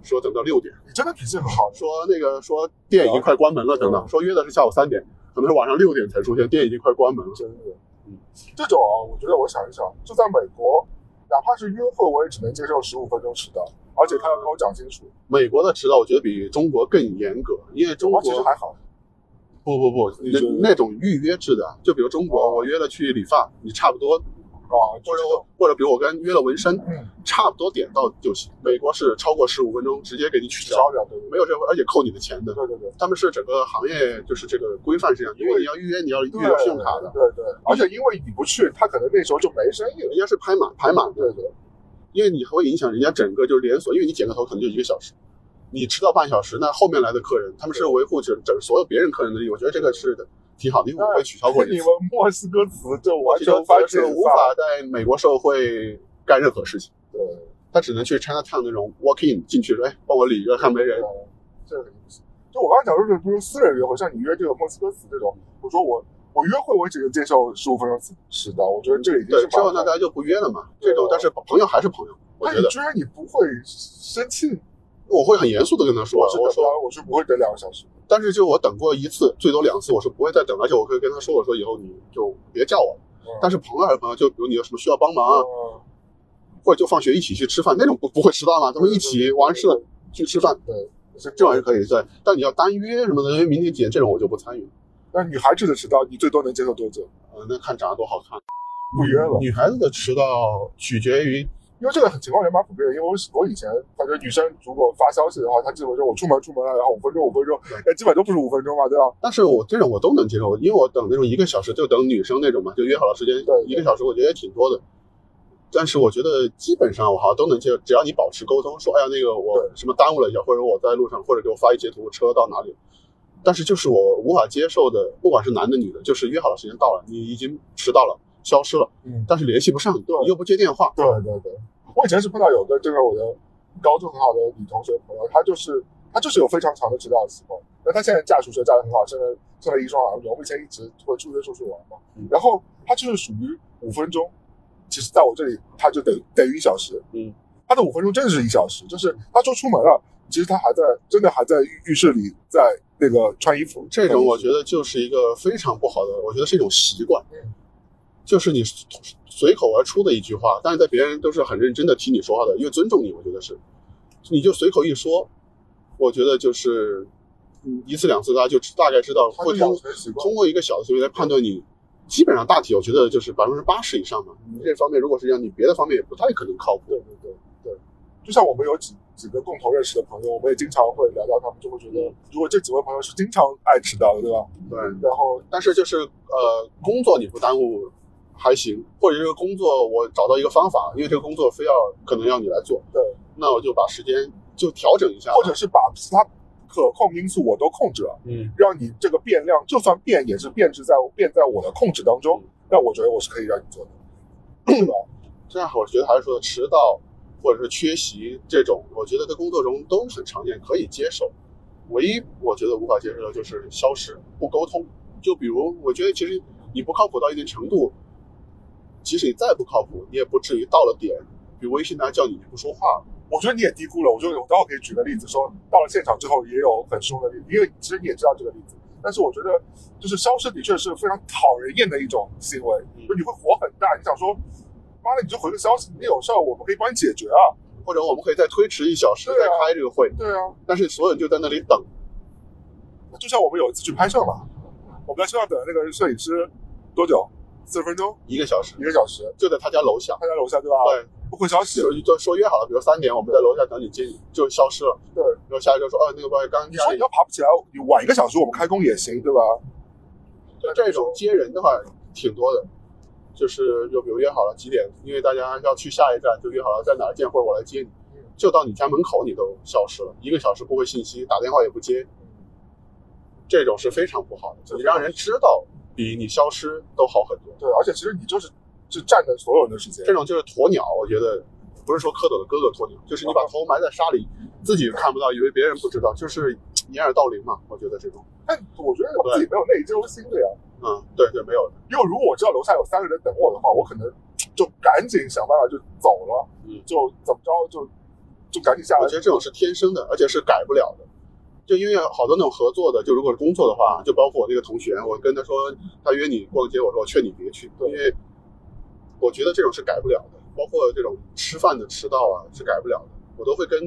说等到六点，你真的脾气很好，说那个说店已经快关门了，等等，说约的是下午三点，可能是晚上六点才出现，店已经快关门了。真的。嗯，这种啊，我觉得我想一想，就在美国，哪怕是约会，我也只能接受十五分钟迟到，而且他要跟我讲清楚。美国的迟到我觉得比中国更严格，因为中国我其实还好，不不不，那种预约制的，就比如中国，哦我约了去理发，你差不多，啊，或者或者比如我跟约了纹身，嗯，差不多点到就行。美国是超过十五分钟直接给你取消，没有这个，而且扣你的钱的。对对对。他们是整个行业就是这个规范是这样，因为你要预约，你要预对留信用卡的，对对，而且因为你不去，他可能那时候就没生意了。人家是拍满排满的，对对，因为你会影响人家整个就是连锁，因为你剪个头可能就一个小时，你迟到半小时，那后面来的客人他们是维护整整所有别人客人的利益，我觉得这个是挺好的，因为我会取消过你们，墨西哥词就完全这无法解是无法在美国社会干任何事情，对，他只能去 Chinatown 那种 walk in 进去说，哎，帮我理一个，看没人，这个意思。就我刚才讲说是，比如私人约会，像你约这个墨西哥词这种，我说我我约会我只能接受十五分钟是的，我觉得这个已经对是，之后那大家就不约了嘛，这种但是朋友还是朋友，我觉得。居然你不会生气？我会很严肃的跟他说，我说。我是不会等两个小时。但是就我等过一次，最多两次，我是不会再等，而且我可以跟他说，我说以后你就别叫我了。但是是朋友还是朋友，就比如你有什么需要帮忙啊，或者就放学一起去吃饭，那种不不会迟到嘛，咱们一起完事了去吃饭，对，这这玩意儿可以对。但你要单约什么的，因为明天几点这种我就不参与。那女孩子的迟到，你最多能接受多久？呃，那看长得多好看。不约了，女孩子的迟到取决于，因为这个情况也蛮普遍的。因为我我以前感觉女生如果发消息的话，她基本说我出门出门了，然后五分钟五分钟，哎，基本都不是五分钟嘛，对吧？但是我这种我都能接受，因为我等那种一个小时就等女生那种嘛，就约好了时间对一个小时，我觉得也挺多的。但是我觉得基本上我好像都能接受，只要你保持沟通，说哎呀那个我什么耽误了一下，或者我在路上，或者给我发一截图车到哪里。但是就是我无法接受的，不管是男的女的，就是约好了时间到了，你已经迟到了，消失了，嗯，但是联系不上，对你又不接电话，对对对，我以前是碰到有个这个我的高中很好的女同学朋友，她就是她就是有非常长的迟到的习惯。那她现在嫁出去，嫁的很好，生了生了一双儿女。我们以前一直会出约出去玩嘛嗯，然后她就是属于五分钟，其实在我这里她就等等于一小时。嗯，她的五分钟真的是一小时，就是她说出门了，其实她还在真的还在浴浴室里在那个穿衣服。这种我觉得就是一个非常不好的，我觉得是一种习惯嗯，就是你随口而出的一句话，但是在别人都是很认真的听你说话的，因为尊重你，我觉得是，你就随口一说，我觉得就是嗯一次两次大家就大概知道，会通。通过一个小的行为来判断你。基本上大体我觉得就是百分之八十以上嘛，你这方面如果是这样，你别的方面也不太可能靠谱。对对对对，就像我们有几几个共同认识的朋友，我们也经常会聊到，他们就会觉得，如果这几位朋友是经常爱迟到的，对吧？对，然后但是就是呃，工作你不耽误还行，或者这个工作我找到一个方法，因为这个工作非要可能要你来做，对，那我就把时间就调整一下，或者是把其他可控因素我都控制了，嗯，让你这个变量就算变也是变质在变在我的控制当中，那我觉得我是可以让你做的，对吧？这样我觉得还是说迟到或者是缺席这种，我觉得在工作中都很常见，可以接受。唯一我觉得无法接受的就是消失不沟通。就比如，我觉得其实你不靠谱到一定程度，即使你再不靠谱，你也不至于到了点，比如微信他叫你你不说话，我觉得你也低估了。我觉得我待会可以举个例子，说到了现场之后也有很凶的例子，因为其实你也知道这个例子。但是我觉得，就是消失的确是非常讨人厌的一种行为，嗯就你会火很大，你想说，妈的，你就回个消息，你有事儿我们可以帮你解决啊。或者我们可以再推迟一小时再开这个会，对啊，但是所有人就在那里等，就像我们有一次去拍摄嘛，我们在车上等那个摄影师多久？四十分钟，一个小时一个小时，就在他家楼下。他家楼下对吧？，对，不回消息，就就说约好了，比如三点我们在楼下等你接你，就消失了。对，然后下来就说，哦，那个不好意思，刚刚你说你要爬不起来，你晚一个小时我们开工也行，对吧？这种接人的话挺多的，就是就比如约好了几点，因为大家要去下一站，就约好了在哪儿见，或者我来接你，就到你家门口你都消失了，一个小时不回信息，打电话也不接，这种是非常不好的。你让人知道比你消失都好很多。对，而且其实你就是就占着所有人的时间这，种就是鸵鸟，我觉得不是说蝌蚪的哥哥鸵鸟，就是你把头埋在沙里，自己看不到，以为别人不知道，就是掩耳盗铃嘛。我觉得这种，但我觉得我自己没有内疚心的呀。嗯，对对，没有的，因为如果我知道楼下有三个人等我的话，我可能就赶紧想办法就走了，嗯就怎么着就就赶紧下来我觉。得这种是天生的，而且是改不了的。就因为好多那种合作的，就如果是工作的话，就包括我那个同学，我跟他说他约你逛街，我说我劝你别去，对因为我觉得这种是改不了的。包括这种吃饭的迟到啊，是改不了的。我都会跟，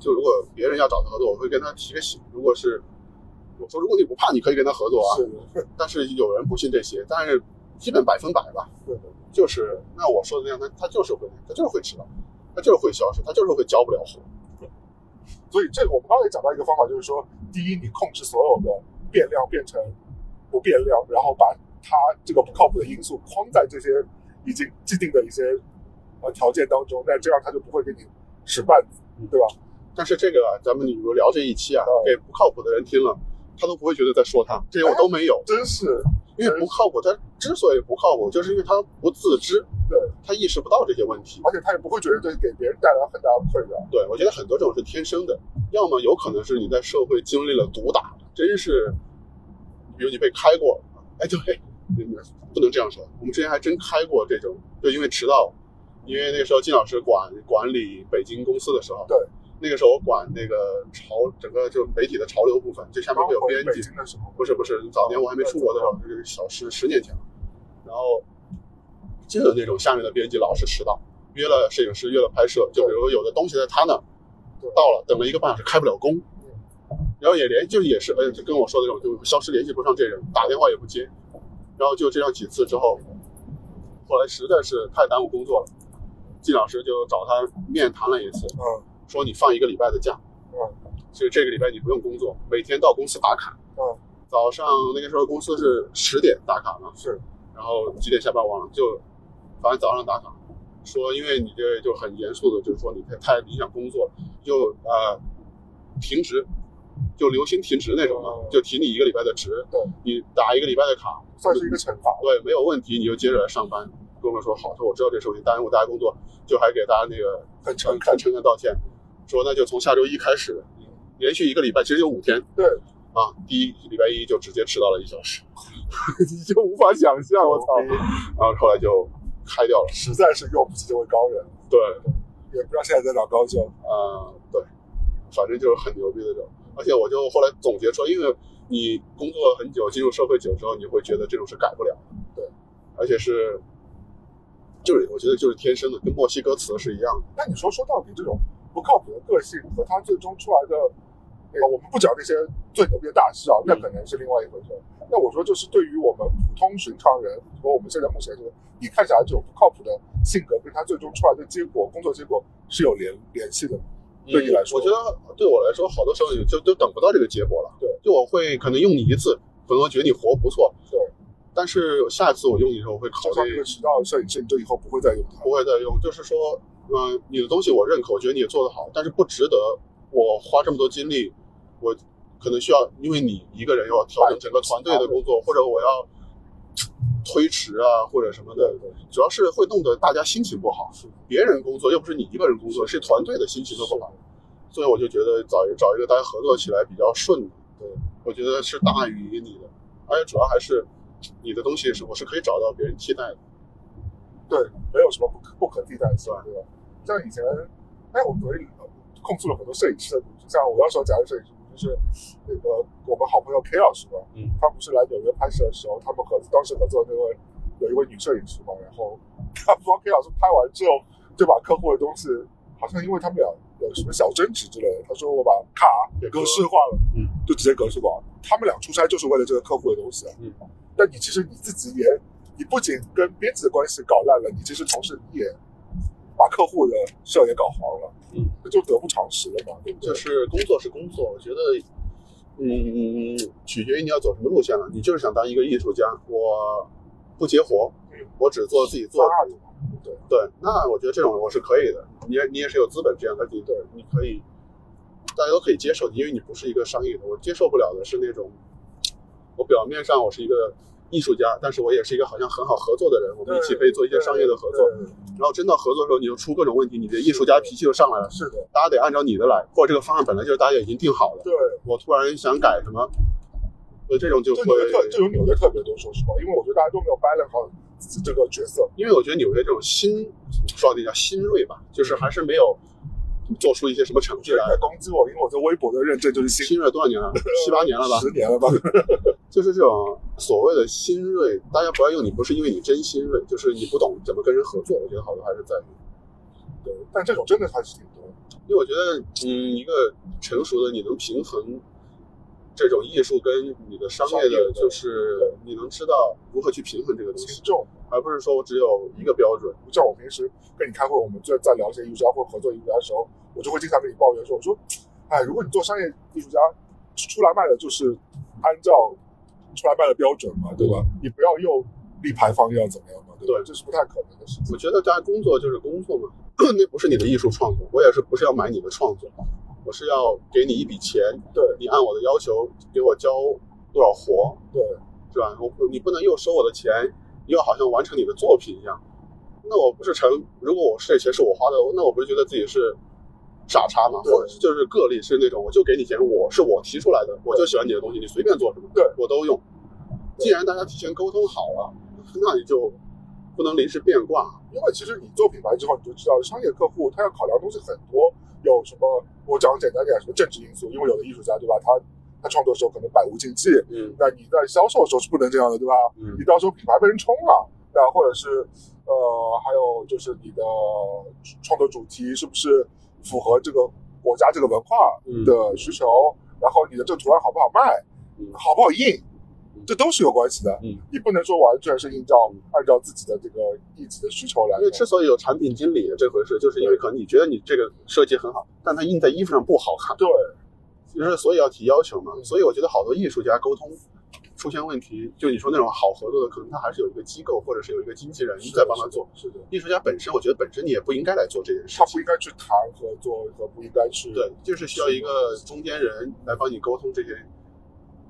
就如果别人要找他合作，我会跟他提个醒。如果是我说如果你不怕，你可以跟他合作啊。是的，但是有人不信这些，但是基本百分百吧，对的，就是那我说的那样，他他就是会，他就是会迟到，他就是会消失，他就是会交不了活。所以这个我们刚才也讲到一个方法，就是说，第一，你控制所有的变量变成不变量，然后把它这个不靠谱的因素框在这些已经既定的一些呃条件当中，那这样他就不会给你使绊子，对吧？但是这个啊，咱们比如聊这一期啊嗯，给不靠谱的人听了，他都不会觉得在说他，这些我都没有，真是，因为不靠谱，他之所以不靠谱，就是因为他不自知，对，他意识不到这些问题。而且他也不会觉得这给别人带来很大的困扰。对，我觉得很多这种是天生的，要么有可能是你在社会经历了毒打，真是，比如你被开过，哎，对，不能这样说，我们之前还真开过这种，就因为迟到，因为那个时候金老师管管理北京公司的时候，对，那个时候我管那个潮整个就媒体的潮流部分，这下面会有编辑，不是不是，早年我还没出国的时候，就是小十十年前了，然后就有那种下面的编辑老是迟到，约了摄影师，约了拍摄，就比如有的东西在他那儿到了，等了一个半小时开不了工，然后也联就也是呃就跟我说的这种，就消失联系不上这人，打电话也不接，然后就这样几次之后，后来实在是太耽误工作了，季老师就找他面谈了一次，嗯说你放一个礼拜的假，嗯所以这个礼拜你不用工作，每天到公司打卡。嗯，早上那个时候公司是十点打卡嘛，是，然后几点下班忘了，就反正早上打卡，说因为你这就很严肃的，就是说你太太影响工作了，就呃停职，就留薪停职那种嘛哦，就停你一个礼拜的职，对，你打一个礼拜的卡，算是一个惩罚。对，没有问题，你就接着来上班。哥们说好，说我知道这事情耽误大家工作，就还给大家那个很诚恳诚诚恳道歉，说那就从下周一开始，连续一个礼拜，其实有五天，对，啊，第一礼拜一就直接迟到了一小时，你 就无法想象，我操！然后后来就开掉了。实在是用不起这位高人，对，也不知道现在在哪高就。呃，对，反正就是很牛逼的这种。而且我就后来总结出来，因为你工作很久，进入社会久之后，你会觉得这种是改不了的。对，而且是，就是我觉得就是天生的，跟墨西哥词是一样的。那你说说到底，这种不靠谱的个性和他最终出来的那个，我们不讲那些最牛逼的大师啊，那可能是另外一回事。那我说，就是对于我们普通寻常人和我们现在目前这个，你看起来这种不靠谱的性格，跟他最终出来的结果、工作结果是有联联系的？对你来说我觉得对我来说，好多时候也就都等不到这个结果了。对，就我会可能用你一次，可能觉得你活不错，对。但是下一次我用你的时候，我会考虑就像一个迟到的摄影师，你就以后不会再用它。不会再用，就是说，嗯、你的东西我认可，我觉得你也做得好，但是不值得我花这么多精力，我可能需要，因为你一个人要调整整个团队的工作，或者我要推迟啊，或者什么的，主要是会弄得大家心情不好。别人工作又不是你一个人工作，是团队的心情都不好。所以我就觉得找一找一个大家合作起来比较顺的，对，我觉得是大于你的，而且主要还是你的东西是我是可以找到别人替代的。对，没有什么不可不可替代性，对吧？像以前，哎，我们昨天控诉了很多摄影师的像我要说假如摄影师，就是那个我们好朋友 K 老师嘛，嗯，他不是来纽约拍摄的时候，他们合当时合作的那位有一位女摄影师嘛，然后他帮 K 老师拍完之后，就把客户的东西，好像因为他们俩有什么小争执之类的，他说我把卡给格式化了，嗯，就直接格式化。他们俩出差就是为了这个客户的东西啊，嗯，但你其实你自己也，你不仅跟编辑的关系搞烂了，你其实同时你也把客户的事儿也搞黄了，嗯，这就得不偿失了嘛，对不对？就是工作是工作，我觉得，嗯，取决于你要走什么路线了。你就是想当一个艺术家，我不接活嗯，我只做自己做发的。对对，那我觉得这种我是可以的。你也你也是有资本这样的，你对，你可以，大家都可以接受，因为你不是一个商业的。我接受不了的是那种，我表面上我是一个艺术家，但是我也是一个好像很好合作的人，我们一起可以做一些商业的合作。对对然后真到合作的时候，你就出各种问题，你的艺术家脾气就上来了，是的，大家得按照你的来，或者这个方案本来就是大家已经定好了，对，我突然想改什么，所以这种就会这种纽约特别多，说实话，因为我觉得大家都没有 balance 好这个角色，因为我觉得纽约这种新，说到底叫新锐吧，就是还是没有做出一些什么成绩来攻击我，因为我在微博的认证就是新新锐多少年了？七八年了吧？十年了吧？就是这种所谓的新锐，大家不要用你，不是因为你真新锐，就是你不懂怎么跟人合作。我觉得好多还是在于，对，但这种真的还是挺多。因为我觉得，嗯，一个成熟的你能平衡这种艺术跟你的商业的，就是你能知道如何去平衡这个东西，轻重，而不是说我只有一个标准。像我平时跟你开会，我们就在聊一些艺术家或合作艺术家的时候，我就会经常跟你抱怨说，我说，哎，如果你做商业艺术家，出来卖的就是按照出来卖的标准嘛，对吧？你不要又立牌坊又要怎么样嘛，对吧？对这是不太可能的事情。我觉得大家工作就是工作嘛，那不是你的艺术创作，我也是不是要买你的创作，我是要给你一笔钱，对你按我的要求给我交多少活，对，是吧？我你不能又收我的钱，又好像完成你的作品一样。那我不是成，如果我这钱是我花的，那我不是觉得自己是傻叉嘛？或者就是个例是那种，我就给你钱，我是我提出来的，我就喜欢你的东西，你随便做什么，对我都用。既然大家提前沟通好了，那你就不能临时变卦。因为其实你做品牌之后，你就知道商业客户他要考量的东西很多，有什么我讲简单点，什么政治因素，因为有的艺术家对吧，他他创作的时候可能百无禁忌，嗯那你在销售的时候是不能这样的，对吧？嗯你到时候品牌被人冲了，那或者是呃，还有就是你的创作主题是不是符合这个国家这个文化的需求，然后你的这个图案好不好卖，嗯好不好印，这都是有关系的。嗯，你不能说完全是印照按照自己的这个一己的需求来因为之。所以有产品经理这回事，就是因为可能你觉得你这个设计很好，但它印在衣服上不好看，对，就是所以要提要求嘛。嗯所以我觉得好多艺术家沟通出现问题，就你说那种好合作的，可能他还是有一个机构或者是有一个经纪人在帮他做。是的，艺术家本身，我觉得本身你也不应该来做这件事他不。应该去谈合作和不应该去对，就是需要一个中间人来帮你沟通这些，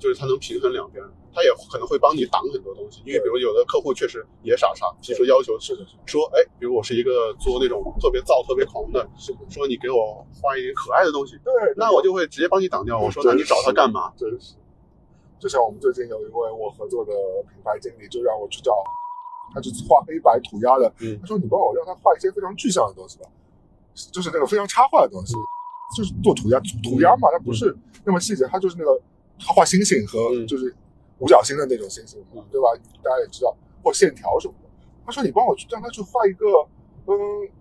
就是他能平衡两边，他也可能会帮你挡很多东西。因为比如有的客户确实也傻傻，提出要求是的，是的，说，哎，比如我是一个做那种特别燥、特别狂的，是的，说你给我画一点可爱的东西，对，那我就会直接帮你挡掉。我说，那你找他干嘛？真是。就像我们最近有一位我合作的品牌经理，就让我去找，他就是画黑白涂鸦的。嗯他说你帮我让他画一些非常具象的东西吧，就是那个非常插画的东西，就是做涂鸦涂鸦嘛，它不是那么细节，它就是那个他画星星和嗯就是五角星的那种星星对吧？大家也知道，或线条什么的。他说你帮我去让他去画一个，嗯，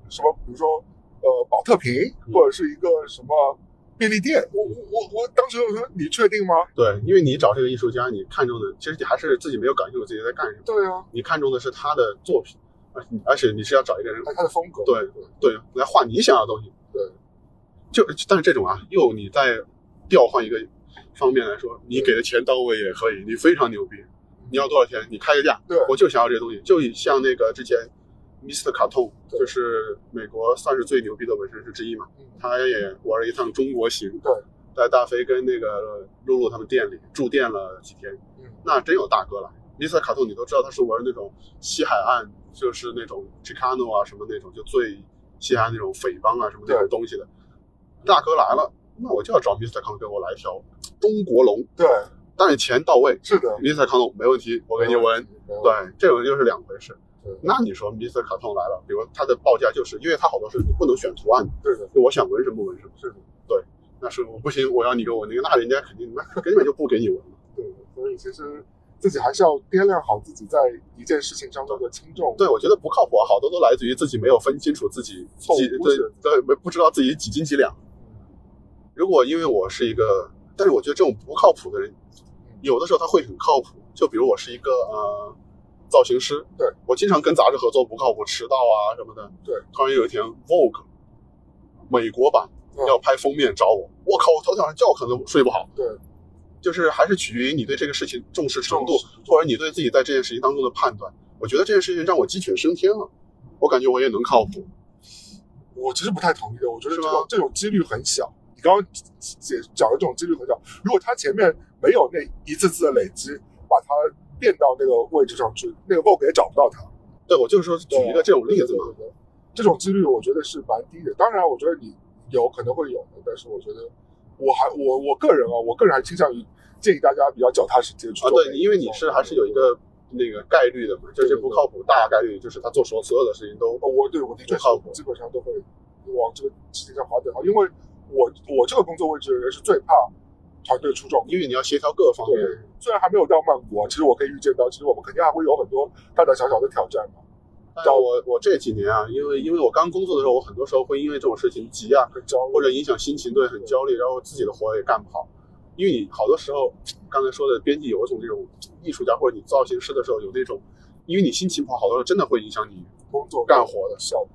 什么，比如说呃保特瓶，嗯或者是一个什么便利店。我我我我当时我说你确定吗？对，因为你找这个艺术家，你看中的其实你还是自己没有搞清楚自己在干什么，对啊，你看中的是他的作品，而而且你是要找一个人他他的风格，对对对来画你想要的东西。对，就但是这种啊，又你在调换一个方面来说，你给的钱到位也可以，你非常牛逼，你要多少钱？你开个价，对我就想要这些东西。就像那个之前 Mr. 卡通，对就是美国算是最牛逼的纹身师之一嘛，嗯他也玩了一趟中国行，对，在大飞跟那个露露他们店里住店了几天，嗯那真有大哥来。Mr. 卡通你都知道他是玩那种西海岸，就是那种 Chicano 啊什么那种，就最西海岸那种匪帮啊什么那种东西的。大哥来了，那我就要找 Mr. 康给我来一条中国龙，对，但是钱到位是的，，Mr. 康没问题，我给你纹。对，这种就是两回事。对那你说 Mr. 卡通来了，比如它的报价就是，因为它好多是你不能选图案的，对的，就我想纹什么纹什么。是的，那是我不行，我要你给我那个，那人家 肯定那根本就不给你纹了。对，所以其实自己还是要掂量好自己在一件事情上面的轻重。对，我觉得不靠谱啊，好多都来自于自己没有分清楚自己几对对没不知道自己几斤几两。如果因为我是一个，但是我觉得这种不靠谱的人，有的时候他会很靠谱。就比如我是一个呃造型师，对我经常跟杂志合作不靠谱，迟到啊什么的。对，突然有一天 Vogue 美国版嗯要拍封面找我，我靠，我头天晚上觉可能睡不好。对，就是还是取决于你对这个事情重视程度，或者你对自己在这件事情当中的判断。我觉得这件事情让我鸡犬升天了，我感觉我也能靠谱。我其实不太同意的，我觉得这种这种几率很小。你刚刚解讲的这种几率很小，如果他前面没有那一次次的累积，把他垫到那个位置上去，那个 Vogue 也找不到他。对，我就是说举一个这种例子这种几率我觉得是蛮低的。当然，我觉得你有可能会有的，但是我觉得我还我我个人啊，我个人还倾向于建议大家比较脚踏实地地去啊，做。对，因为你是还是有一个那个概率的嘛，就是不靠谱，大概率就是他做所所有的事情都哦，我对我的确是不靠谱基本上都会往这个事情上划等号，因为我我这个工作位置的人是最怕团队出众。因为你要协调各方面。对，虽然还没有到曼谷啊，其实我可以预见到，其实我们肯定还会有很多大大小小的挑战嘛，但我我这几年啊，因为因为我刚工作的时候，我很多时候会因为这种事情急啊，很焦虑或者影响心情，对，很焦虑，然后自己的活也干不好。因为你好多时候，刚才说的编辑有一种这种艺术家或者你造型师的时候有那种，因为你心情不好，好多时候真的会影响你工作干活的。效果。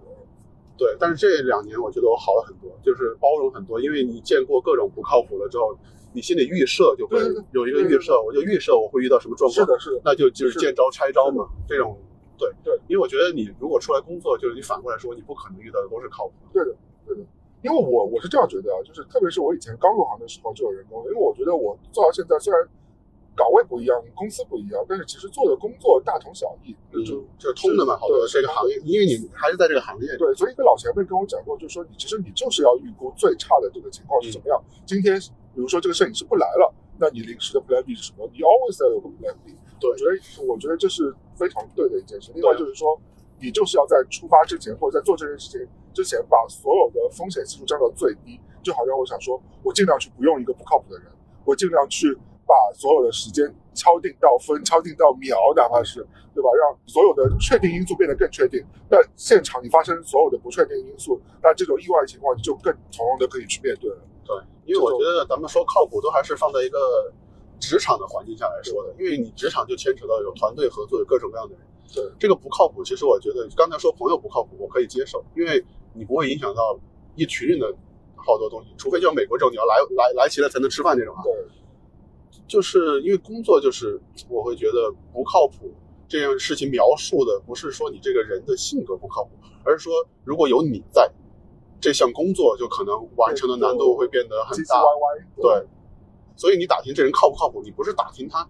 对，但是这两年我觉得我好了很多，就是包容很多，因为你见过各种不靠谱的之后，你心里预设就会有一个预设，我就预设我会遇到什么状况，是的，是的，那就就是是见招拆招嘛，这种对对，因为我觉得你如果出来工作，就是你反过来说，你不可能遇到的都是靠谱的。对的，对的。因为我我是这样觉得啊，就是特别是我以前刚入行的时候就有人跟我，因为我觉得我做到现在虽然岗位不一样，公司不一样，但是其实做的工作大同小异，嗯，就就是通的嘛，好多对这个行业，因为你还是在这个行业。对，所以一个老前辈跟我讲过，就是说你其实你就是要预估最差的这个情况是怎么样。今天比如说这个摄影师不来了，那你临时的 Plan B 是什么？你 always 要有个 Plan B。对我觉得我觉得这是非常对的一件事。另外就是说，你就是要在出发之前或者在做这件事情之前，把所有的风险系数降到最低。就好像我想说，我尽量去不用一个不靠谱的人，我尽量去把所有的时间敲定到分，敲定到秒，哪怕是对吧？让所有的确定因素变得更确定。那现场你发生所有的不确定因素，那这种意外情况你就更从容的可以去面对了。对，因为我觉得咱们说靠谱，都还是放在一个职场的环境下来说的，因为你职场就牵扯到有团队合作，有各种各样的人。对，这个不靠谱，其实我觉得刚才说朋友不靠谱，我可以接受，因为你不会影响到一群人的好多东西，除非就是美国这种你要来来来齐了才能吃饭这种啊。对，就是因为工作，就是我会觉得不靠谱这件事情描述的不是说你这个人的性格不靠谱，而是说如果有你在，这项工作就可能完成的难度会变得很大。对，所以你打听这人靠不靠谱，你不是打听他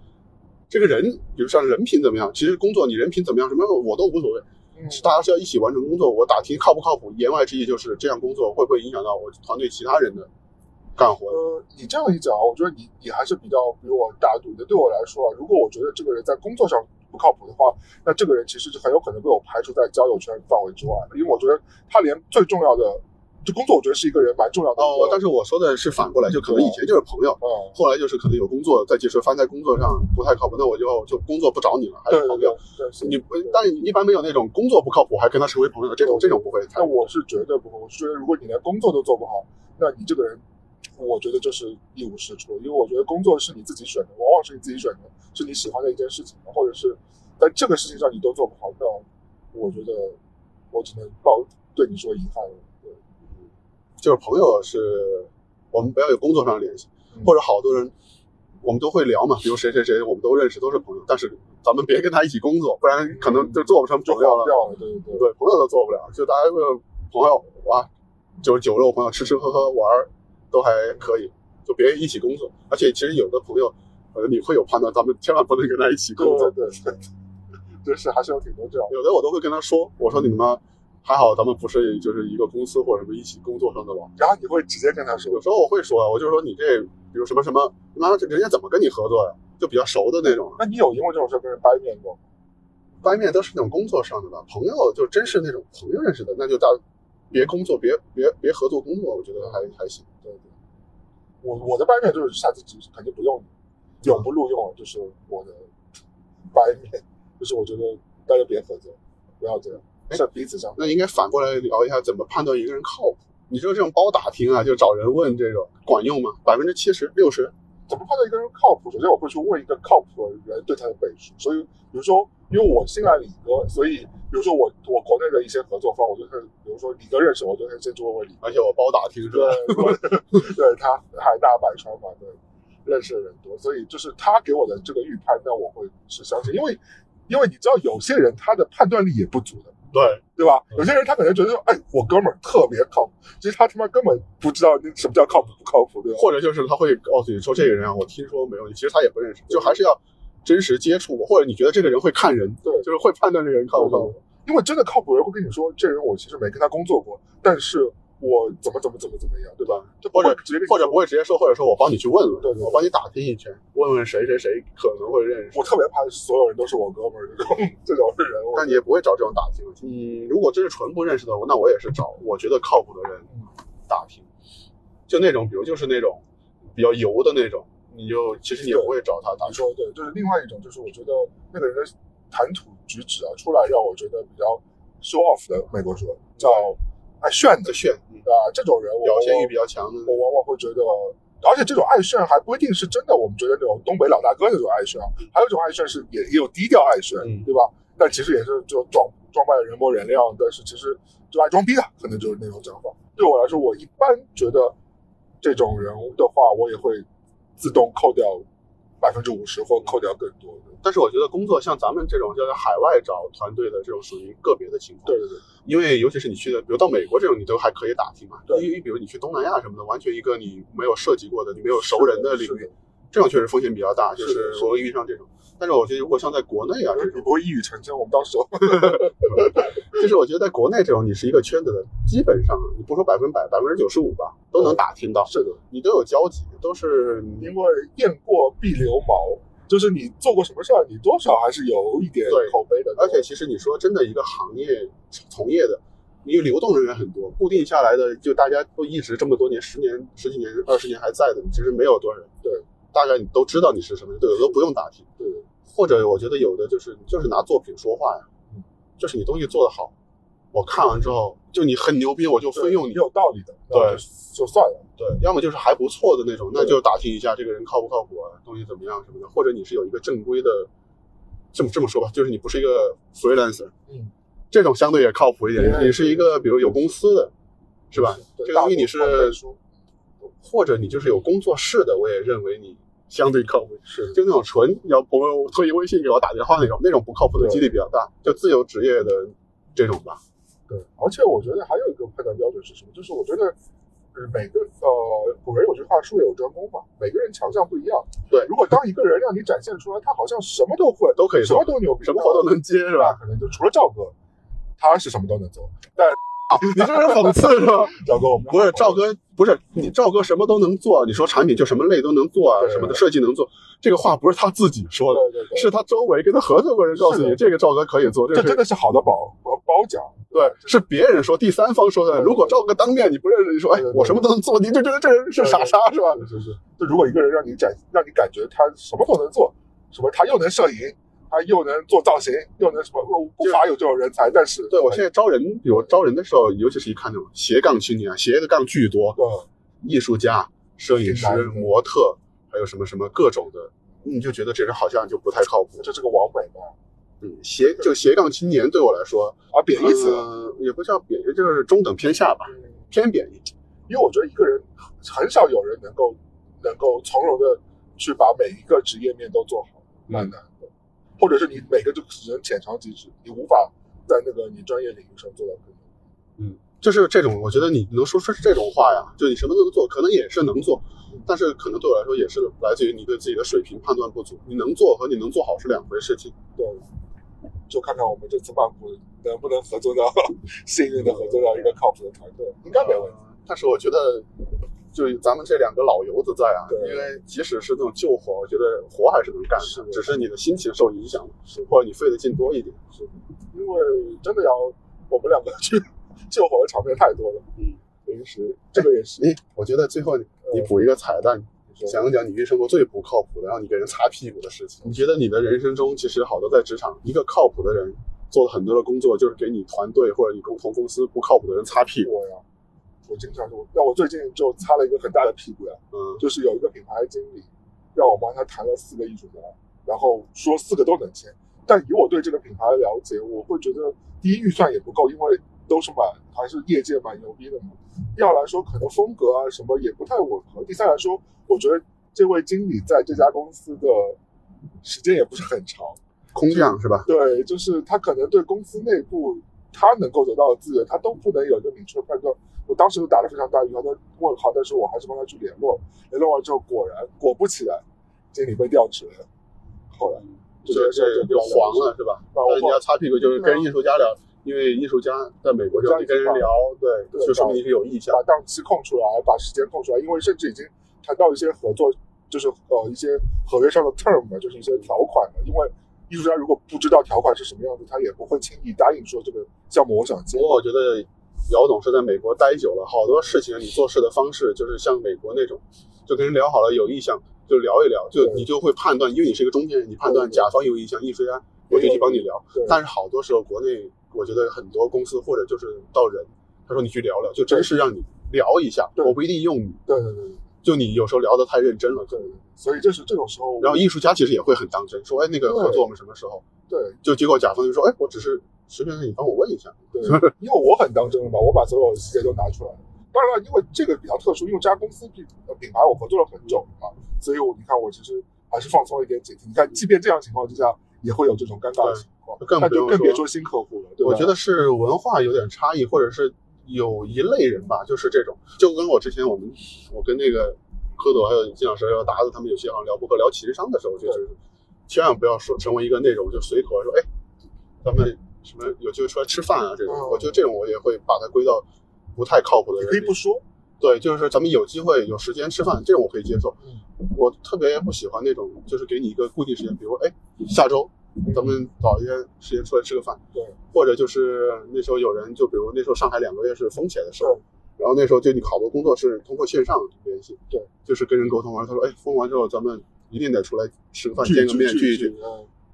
这个人，比如像人品怎么样，其实工作你人品怎么样什么我都无所谓，嗯，是大家是要一起完成工作。我打听靠不靠谱，言外之意就是这样工作会不会影响到我团队其他人的干活。呃，你这样一讲，我觉得你你还是比较比我大度的。对我来说啊，如果我觉得这个人在工作上不靠谱的话，那这个人其实是很有可能被我排除在交友圈范围之外的，因为我觉得他连最重要的，就工作，我觉得是一个人蛮重要的。哦，但是我说的是反过来，就可能以前就是朋友，嗯，后来就是可能有工作，再接触发现在工作上不太靠谱，那我就就工作不找你了，还是朋友对。你不，但一般没有那种工作不靠谱还跟他成为朋友的这种，这种不会太那我是绝对不会，我是觉得如果你连工作都做不好，那你这个人，我觉得就是一无是处。因为我觉得工作是你自己选的，往往是你自己选的，是你喜欢的一件事情，或者是在这个事情上你都做不好，那我觉得我只能抱对你说遗憾了。对，就是朋友是，我们不要有工作上的联系，嗯或者好多人我们都会聊嘛，比如谁谁谁我们都认识，都是朋友，但是咱们别跟他一起工作，不然可能就做不成朋友了。对对对。对，朋友都做不了，就大家为了朋友哇，就是酒肉朋友，吃吃喝喝玩儿都还可以。就别一起工作。而且其实有的朋友，呃，你会有判断，咱们千万不能跟他一起工作。对对对，就是还是有挺多这样。有的我都会跟他说，我说你们还好，咱们不是就是一个公司或者什么一起工作上的网。然后你会直接跟他说，有时候我会说，我就说你这比如什么什么，妈这人家怎么跟你合作呀？就比较熟的那种。那你有因为这种事跟人掰面过吗？掰面都是那种工作上的吧，朋友就真是那种朋友认识的，那就大别工作，别别别合作工作，我觉得还还行。对对，我我的掰面就是下次肯定不用，永不录用，就是我的掰面，就是我觉得大家别合作，不要这样，是彼此上。那应该反过来聊一下，怎么判断一个人靠谱？你说这种包打听啊，就找人问这种管用吗？百分之七十、六十？怎么判断一个人靠谱？首先我会去问一个靠谱的人对他的背书。所以，比如说，因为我信赖李哥，所以比如说我我国内的一些合作方，我就是比如说李哥认识我，就先去问问李，而且我包打听，对，对他海纳百川嘛，对，认识的人多，所以就是他给我的这个预判，那我会是相信，因为因为你知道有些人他的判断力也不足的。对对吧？有些人他可能觉得说，哎，我哥们儿特别靠谱，其实他他妈根本不知道什么叫靠谱不靠谱，对吧？或者就是他会告诉你说，这个人啊，我听说没有，其实他也不认识，就还是要真实接触过，或者你觉得这个人会看人，对，就是会判断这个人靠不靠谱。因为真的靠谱人会跟你说，这人我其实没跟他工作过，但是。我怎么怎么怎么怎么样，对吧？或者直接或者不会直接说，或者说我帮你去问问，对，我帮你打听一圈，问问谁谁谁可能会认识。我特别怕所有人都是我哥们儿这种这种人，但你也不会找这种打听。嗯，如果真是纯不认识的，那我也是找我觉得靠谱的人打听。就那种，比如就是那种比较油的那种，你就其实你也不会找他打。你说对，就是另外一种，就是我觉得那个人的谈吐举止啊，出来让我觉得比较 show off 的美国说叫。爱炫的炫啊，这种人表现欲比较强的，我往往会觉得，而且这种爱炫还不一定是真的。我们觉得那种东北老大哥那种爱炫，还有一种爱炫是也也有低调爱炫，对吧？但其实也是就装装扮人模人样，但是其实就爱装逼的，可能就是那种讲法。对我来说，我一般觉得这种人的话，我也会自动扣掉。百分之五十或扣掉更多的，但是我觉得工作像咱们这种要在海外找团队的这种属于个别的情况。对对对，因为尤其是你去的，比如到美国这种，你都还可以打听嘛。对，因为比如你去东南亚什么的，完全一个你没有涉及过的、你没有熟人的领域，这种确实风险比较大，就是我会遇上这种。但是我觉得如果像在国内啊，你不会一语成真。我们到时候，就是我觉得在国内这种，你是一个圈子的，基本上你不说百分百，百分之九十五吧，都能打听到。是的，你都有交集，都是因为雁过必留毛，就是你做过什么事儿，你多少还是有一点口碑的。而且其实你说真的，一个行业从业的，因为流动人员很多，固定下来的就大家都一直这么多年，十年、十几年、二十年还在的，其实没有多少人。对，大概你都知道你是什么人，对，都不用打听。对。或者我觉得有的就是就是拿作品说话呀，嗯。就是你东西做得好，我看完之后就你很牛逼，我就非用你，有道理的，对，就算了，对，要么就是还不错的那种，那就打听一下这个人靠不靠谱啊，东西怎么样什么的，或者你是有一个正规的，这么这么说吧，就是你不是一个 freelancer，嗯，这种相对也靠谱一点，你是一个比如有公司的，是吧？这个东西你是，或者你就是有工作室的，我也认为你。相对靠谱是，就那种纯要朋友特意微信给我打电话那种，那种不靠谱的几率比较大。就自由职业的这种吧。对，而且我觉得还有一个判断标准是什么？就是我觉得，呃，每个呃古人有句话，术业有专攻嘛，每个人强项不一样。对，如果当一个人让你展现出来，他好像什么都会，都可以，什么都牛逼，什么活都能接，是吧？可能就除了赵哥，他是什么都能做，但。你这是讽刺是吧？赵哥，我们不是赵哥，不是你赵哥什么都能做。你说产品就什么类都能做啊，什么的设计能做，这个话不是他自己说的，是他周围跟他合作过人告诉你，这个赵哥可以做。这真的是好的褒褒奖。对，是别人说，第三方说的。如果赵哥当面你不认识，你说哎，我什么都能做，你就觉得这人是傻叉是吧？是是。就如果一个人让你感，让你感觉他什么都能做，什么他又能摄影。他又能做造型，又能什么？不乏有这种人才，但是对我现在招人，比如招人的时候，尤其是一看那种斜杠青年，斜的杠巨多，艺术家、摄影师、模特，还有什么什么各种的，你就觉得这人好像就不太靠谱。这是个王美吧？嗯，斜就斜杠青年对我来说啊，贬义词也不叫贬义，就是中等偏下吧，偏贬义。因为我觉得一个人很少有人能够能够从容的去把每一个职业面都做好，蛮难。或者是你每个就只能浅尝即止，你无法在那个你专业领域上做到更多。嗯，就是这种，我觉得你能说出这种话呀，就你什么都能做，可能也是能做。但是可能对我来说也是来自于你对自己的水平判断不足，你能做和你能做好是两回事情。对，就看看我们这次曼谷能不能合作到 幸运的合作到一个靠谱的团队，应该没问题。但是我觉得，就咱们这两个老油子在啊，对因为即使是那种救火，我觉得活还是能干的，是只是你的心情受影响了，是或者你费的劲多一点。是，因为真的要我们两个去救火的场面太多了。嗯，平时 这个也是，诶，我觉得最后你你补一个彩蛋，讲一讲你遇上过最不靠谱的，让你给人擦屁股的事情。你觉得你的人生中，其实好多在职场，一个靠谱的人做了很多的工作，就是给你团队或者你共同公司不靠谱的人擦屁股。我经常说，那我最近就擦了一个很大的屁股呀，嗯，就是有一个品牌经理让我帮他谈了四个艺术家，然后说四个都能签，但以我对这个品牌的了解，我会觉得第一预算也不够，因为都是蛮还是业界蛮牛逼的嘛。第二来说，可能风格啊什么也不太吻合。第三来说，我觉得这位经理在这家公司的时间也不是很长。空降是吧？对，就是他可能对公司内部他能够得到的资源，他都不能有一个明确的判断。我当时就打了非常大一个问号，但是我还是帮他去联络，联络完之后，果然果不其然，经理被调职了。后来就这件事儿这就黄了是吧？啊我但你要擦屁股，就是跟艺术家聊，因为艺术家在美国就是你跟人聊，对，对就说明你是有意向把。档期空出来，把时间空出来，因为甚至已经谈到一些合作，就是呃一些合约上的 term 嘛，就是一些条款了。因为艺术家如果不知道条款是什么样子，他也不会轻易答应说这个项目我想接不。过我觉得姚总是在美国待久了，好多事情你做事的方式就是像美国那种，就跟人聊好了有意向就聊一聊，就你就会判断，因为你是一个中间人，你判断甲方有意向，艺术家我就去帮你聊。但是好多时候国内我觉得很多公司或者就是到人，他说你去聊聊，就真是让你聊一下，对我不一定用你，对对对对就你有时候聊得太认真了。对，所以这是这种时候，然后艺术家其实也会很当真，说哎那个合作我们什么时候？对就结果甲方就说哎我只是随便你帮我问一下。对，因为我很当真了嘛，我把所有细节都拿出来了。当然了，因为这个比较特殊，因为这家公司品呃品牌我合作了很久啊，所以我你看我其实还是放松了一点警惕。你看，即便这样情况之下，也会有这种尴尬的情况，那就更别说新客户了？我觉得是文化有点差异，或者是有一类人吧，就是这种，就跟我之前我们我跟那个蝌蚪还有金老师还有达子他们有些好像聊博客聊情商的时候，就是千万不要说成为一个那种就随口说，哎，咱们什么有机会出来吃饭啊这种，嗯我觉得这种我也会把它归到不太靠谱的人里。可以不说，对，就是咱们有机会有时间吃饭，这种我可以接受。嗯我特别不喜欢那种，就是给你一个固定时间，比如哎，下周咱们找一天时间出来吃个饭，对或者就是那时候有人，就比如那时候上海两个月是封起来的时候，然后那时候就你好多工作是通过线上联系，对，就是跟人沟通完，他说哎，封完之后咱们一定得出来吃个饭，见个面，聚聚一聚。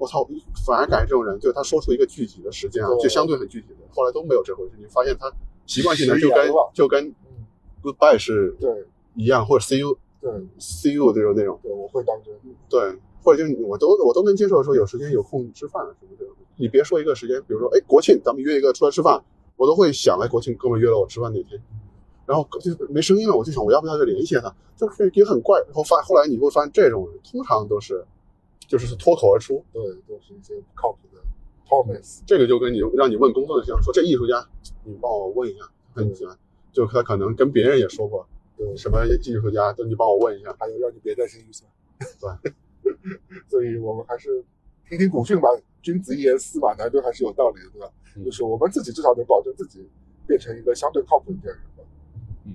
嗯我操，反而感觉这种人，就是他说出一个具体的时间啊，就相对很具体的，后来都没有这回事。你发现他习惯性的就跟就跟嗯，goodbye 是对一样，或者 see you 对 see you 这种那种。对，我会当真，对，或者就是我都我都能接受说有时间有空吃饭什么这种。你别说一个时间，比如说哎国庆咱们约一个出来吃饭，我都会想哎国庆哥们约了我吃饭哪天，然后就没声音了，我就想我要不要再联系他，就是也很怪。然后发后来你会发现这种人通常都是就是脱口而出，对，都是一些不靠谱的 promise，这个就跟你让你问工作的像说这艺术家，你帮我问一下，很喜欢，就他可能跟别人也说过对，什么艺术家，就你帮我问一下。还有让你别担心预算，对，所以我们还是听听古训吧，君子一言，驷马难追，还是有道理的，对吧？嗯。就是我们自己至少能保证自己变成一个相对靠谱一点的人吧。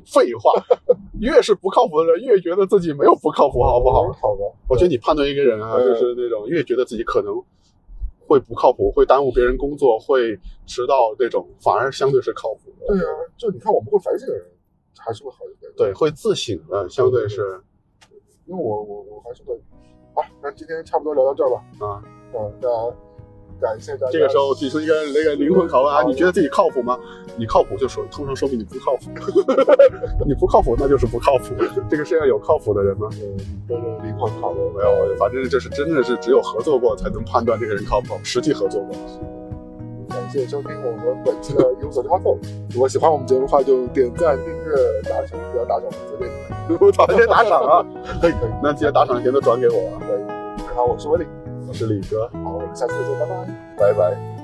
废话，越是不靠谱的人，越觉得自己没有不靠谱，好不好？好吧，我觉得你判断一个人啊，嗯就是那种越觉得自己可能会不靠谱，会耽误别人工作，会迟到那种，反而相对是靠谱的。对啊，就你看我们会反省的人，还是会好一点。对，，会自省的，相对是因为我我我还是会。好，那今天差不多聊到这儿吧。啊。嗯，那感谢大家。这个时候提出一个那个灵魂拷问啊，你觉得自己靠谱吗？你靠谱就说，通常说明你不靠谱。你不靠谱，那就是不靠谱。这个世界上有靠谱的人吗？嗯，灵魂拷问，没有，反正就是真的是只有合作过才能判断这个人靠谱，实际合作过。感谢收听我们本期的《一无所知 Talk》。如果喜欢我们节目的话，就点赞、订阅、打赏，不要打赏，随便你们。我操，先打赏啊！可以可以，那记得打赏的钱都转给我啊。可以。好，我是威力，我是李哥，好，我们下次再见，拜拜。拜拜。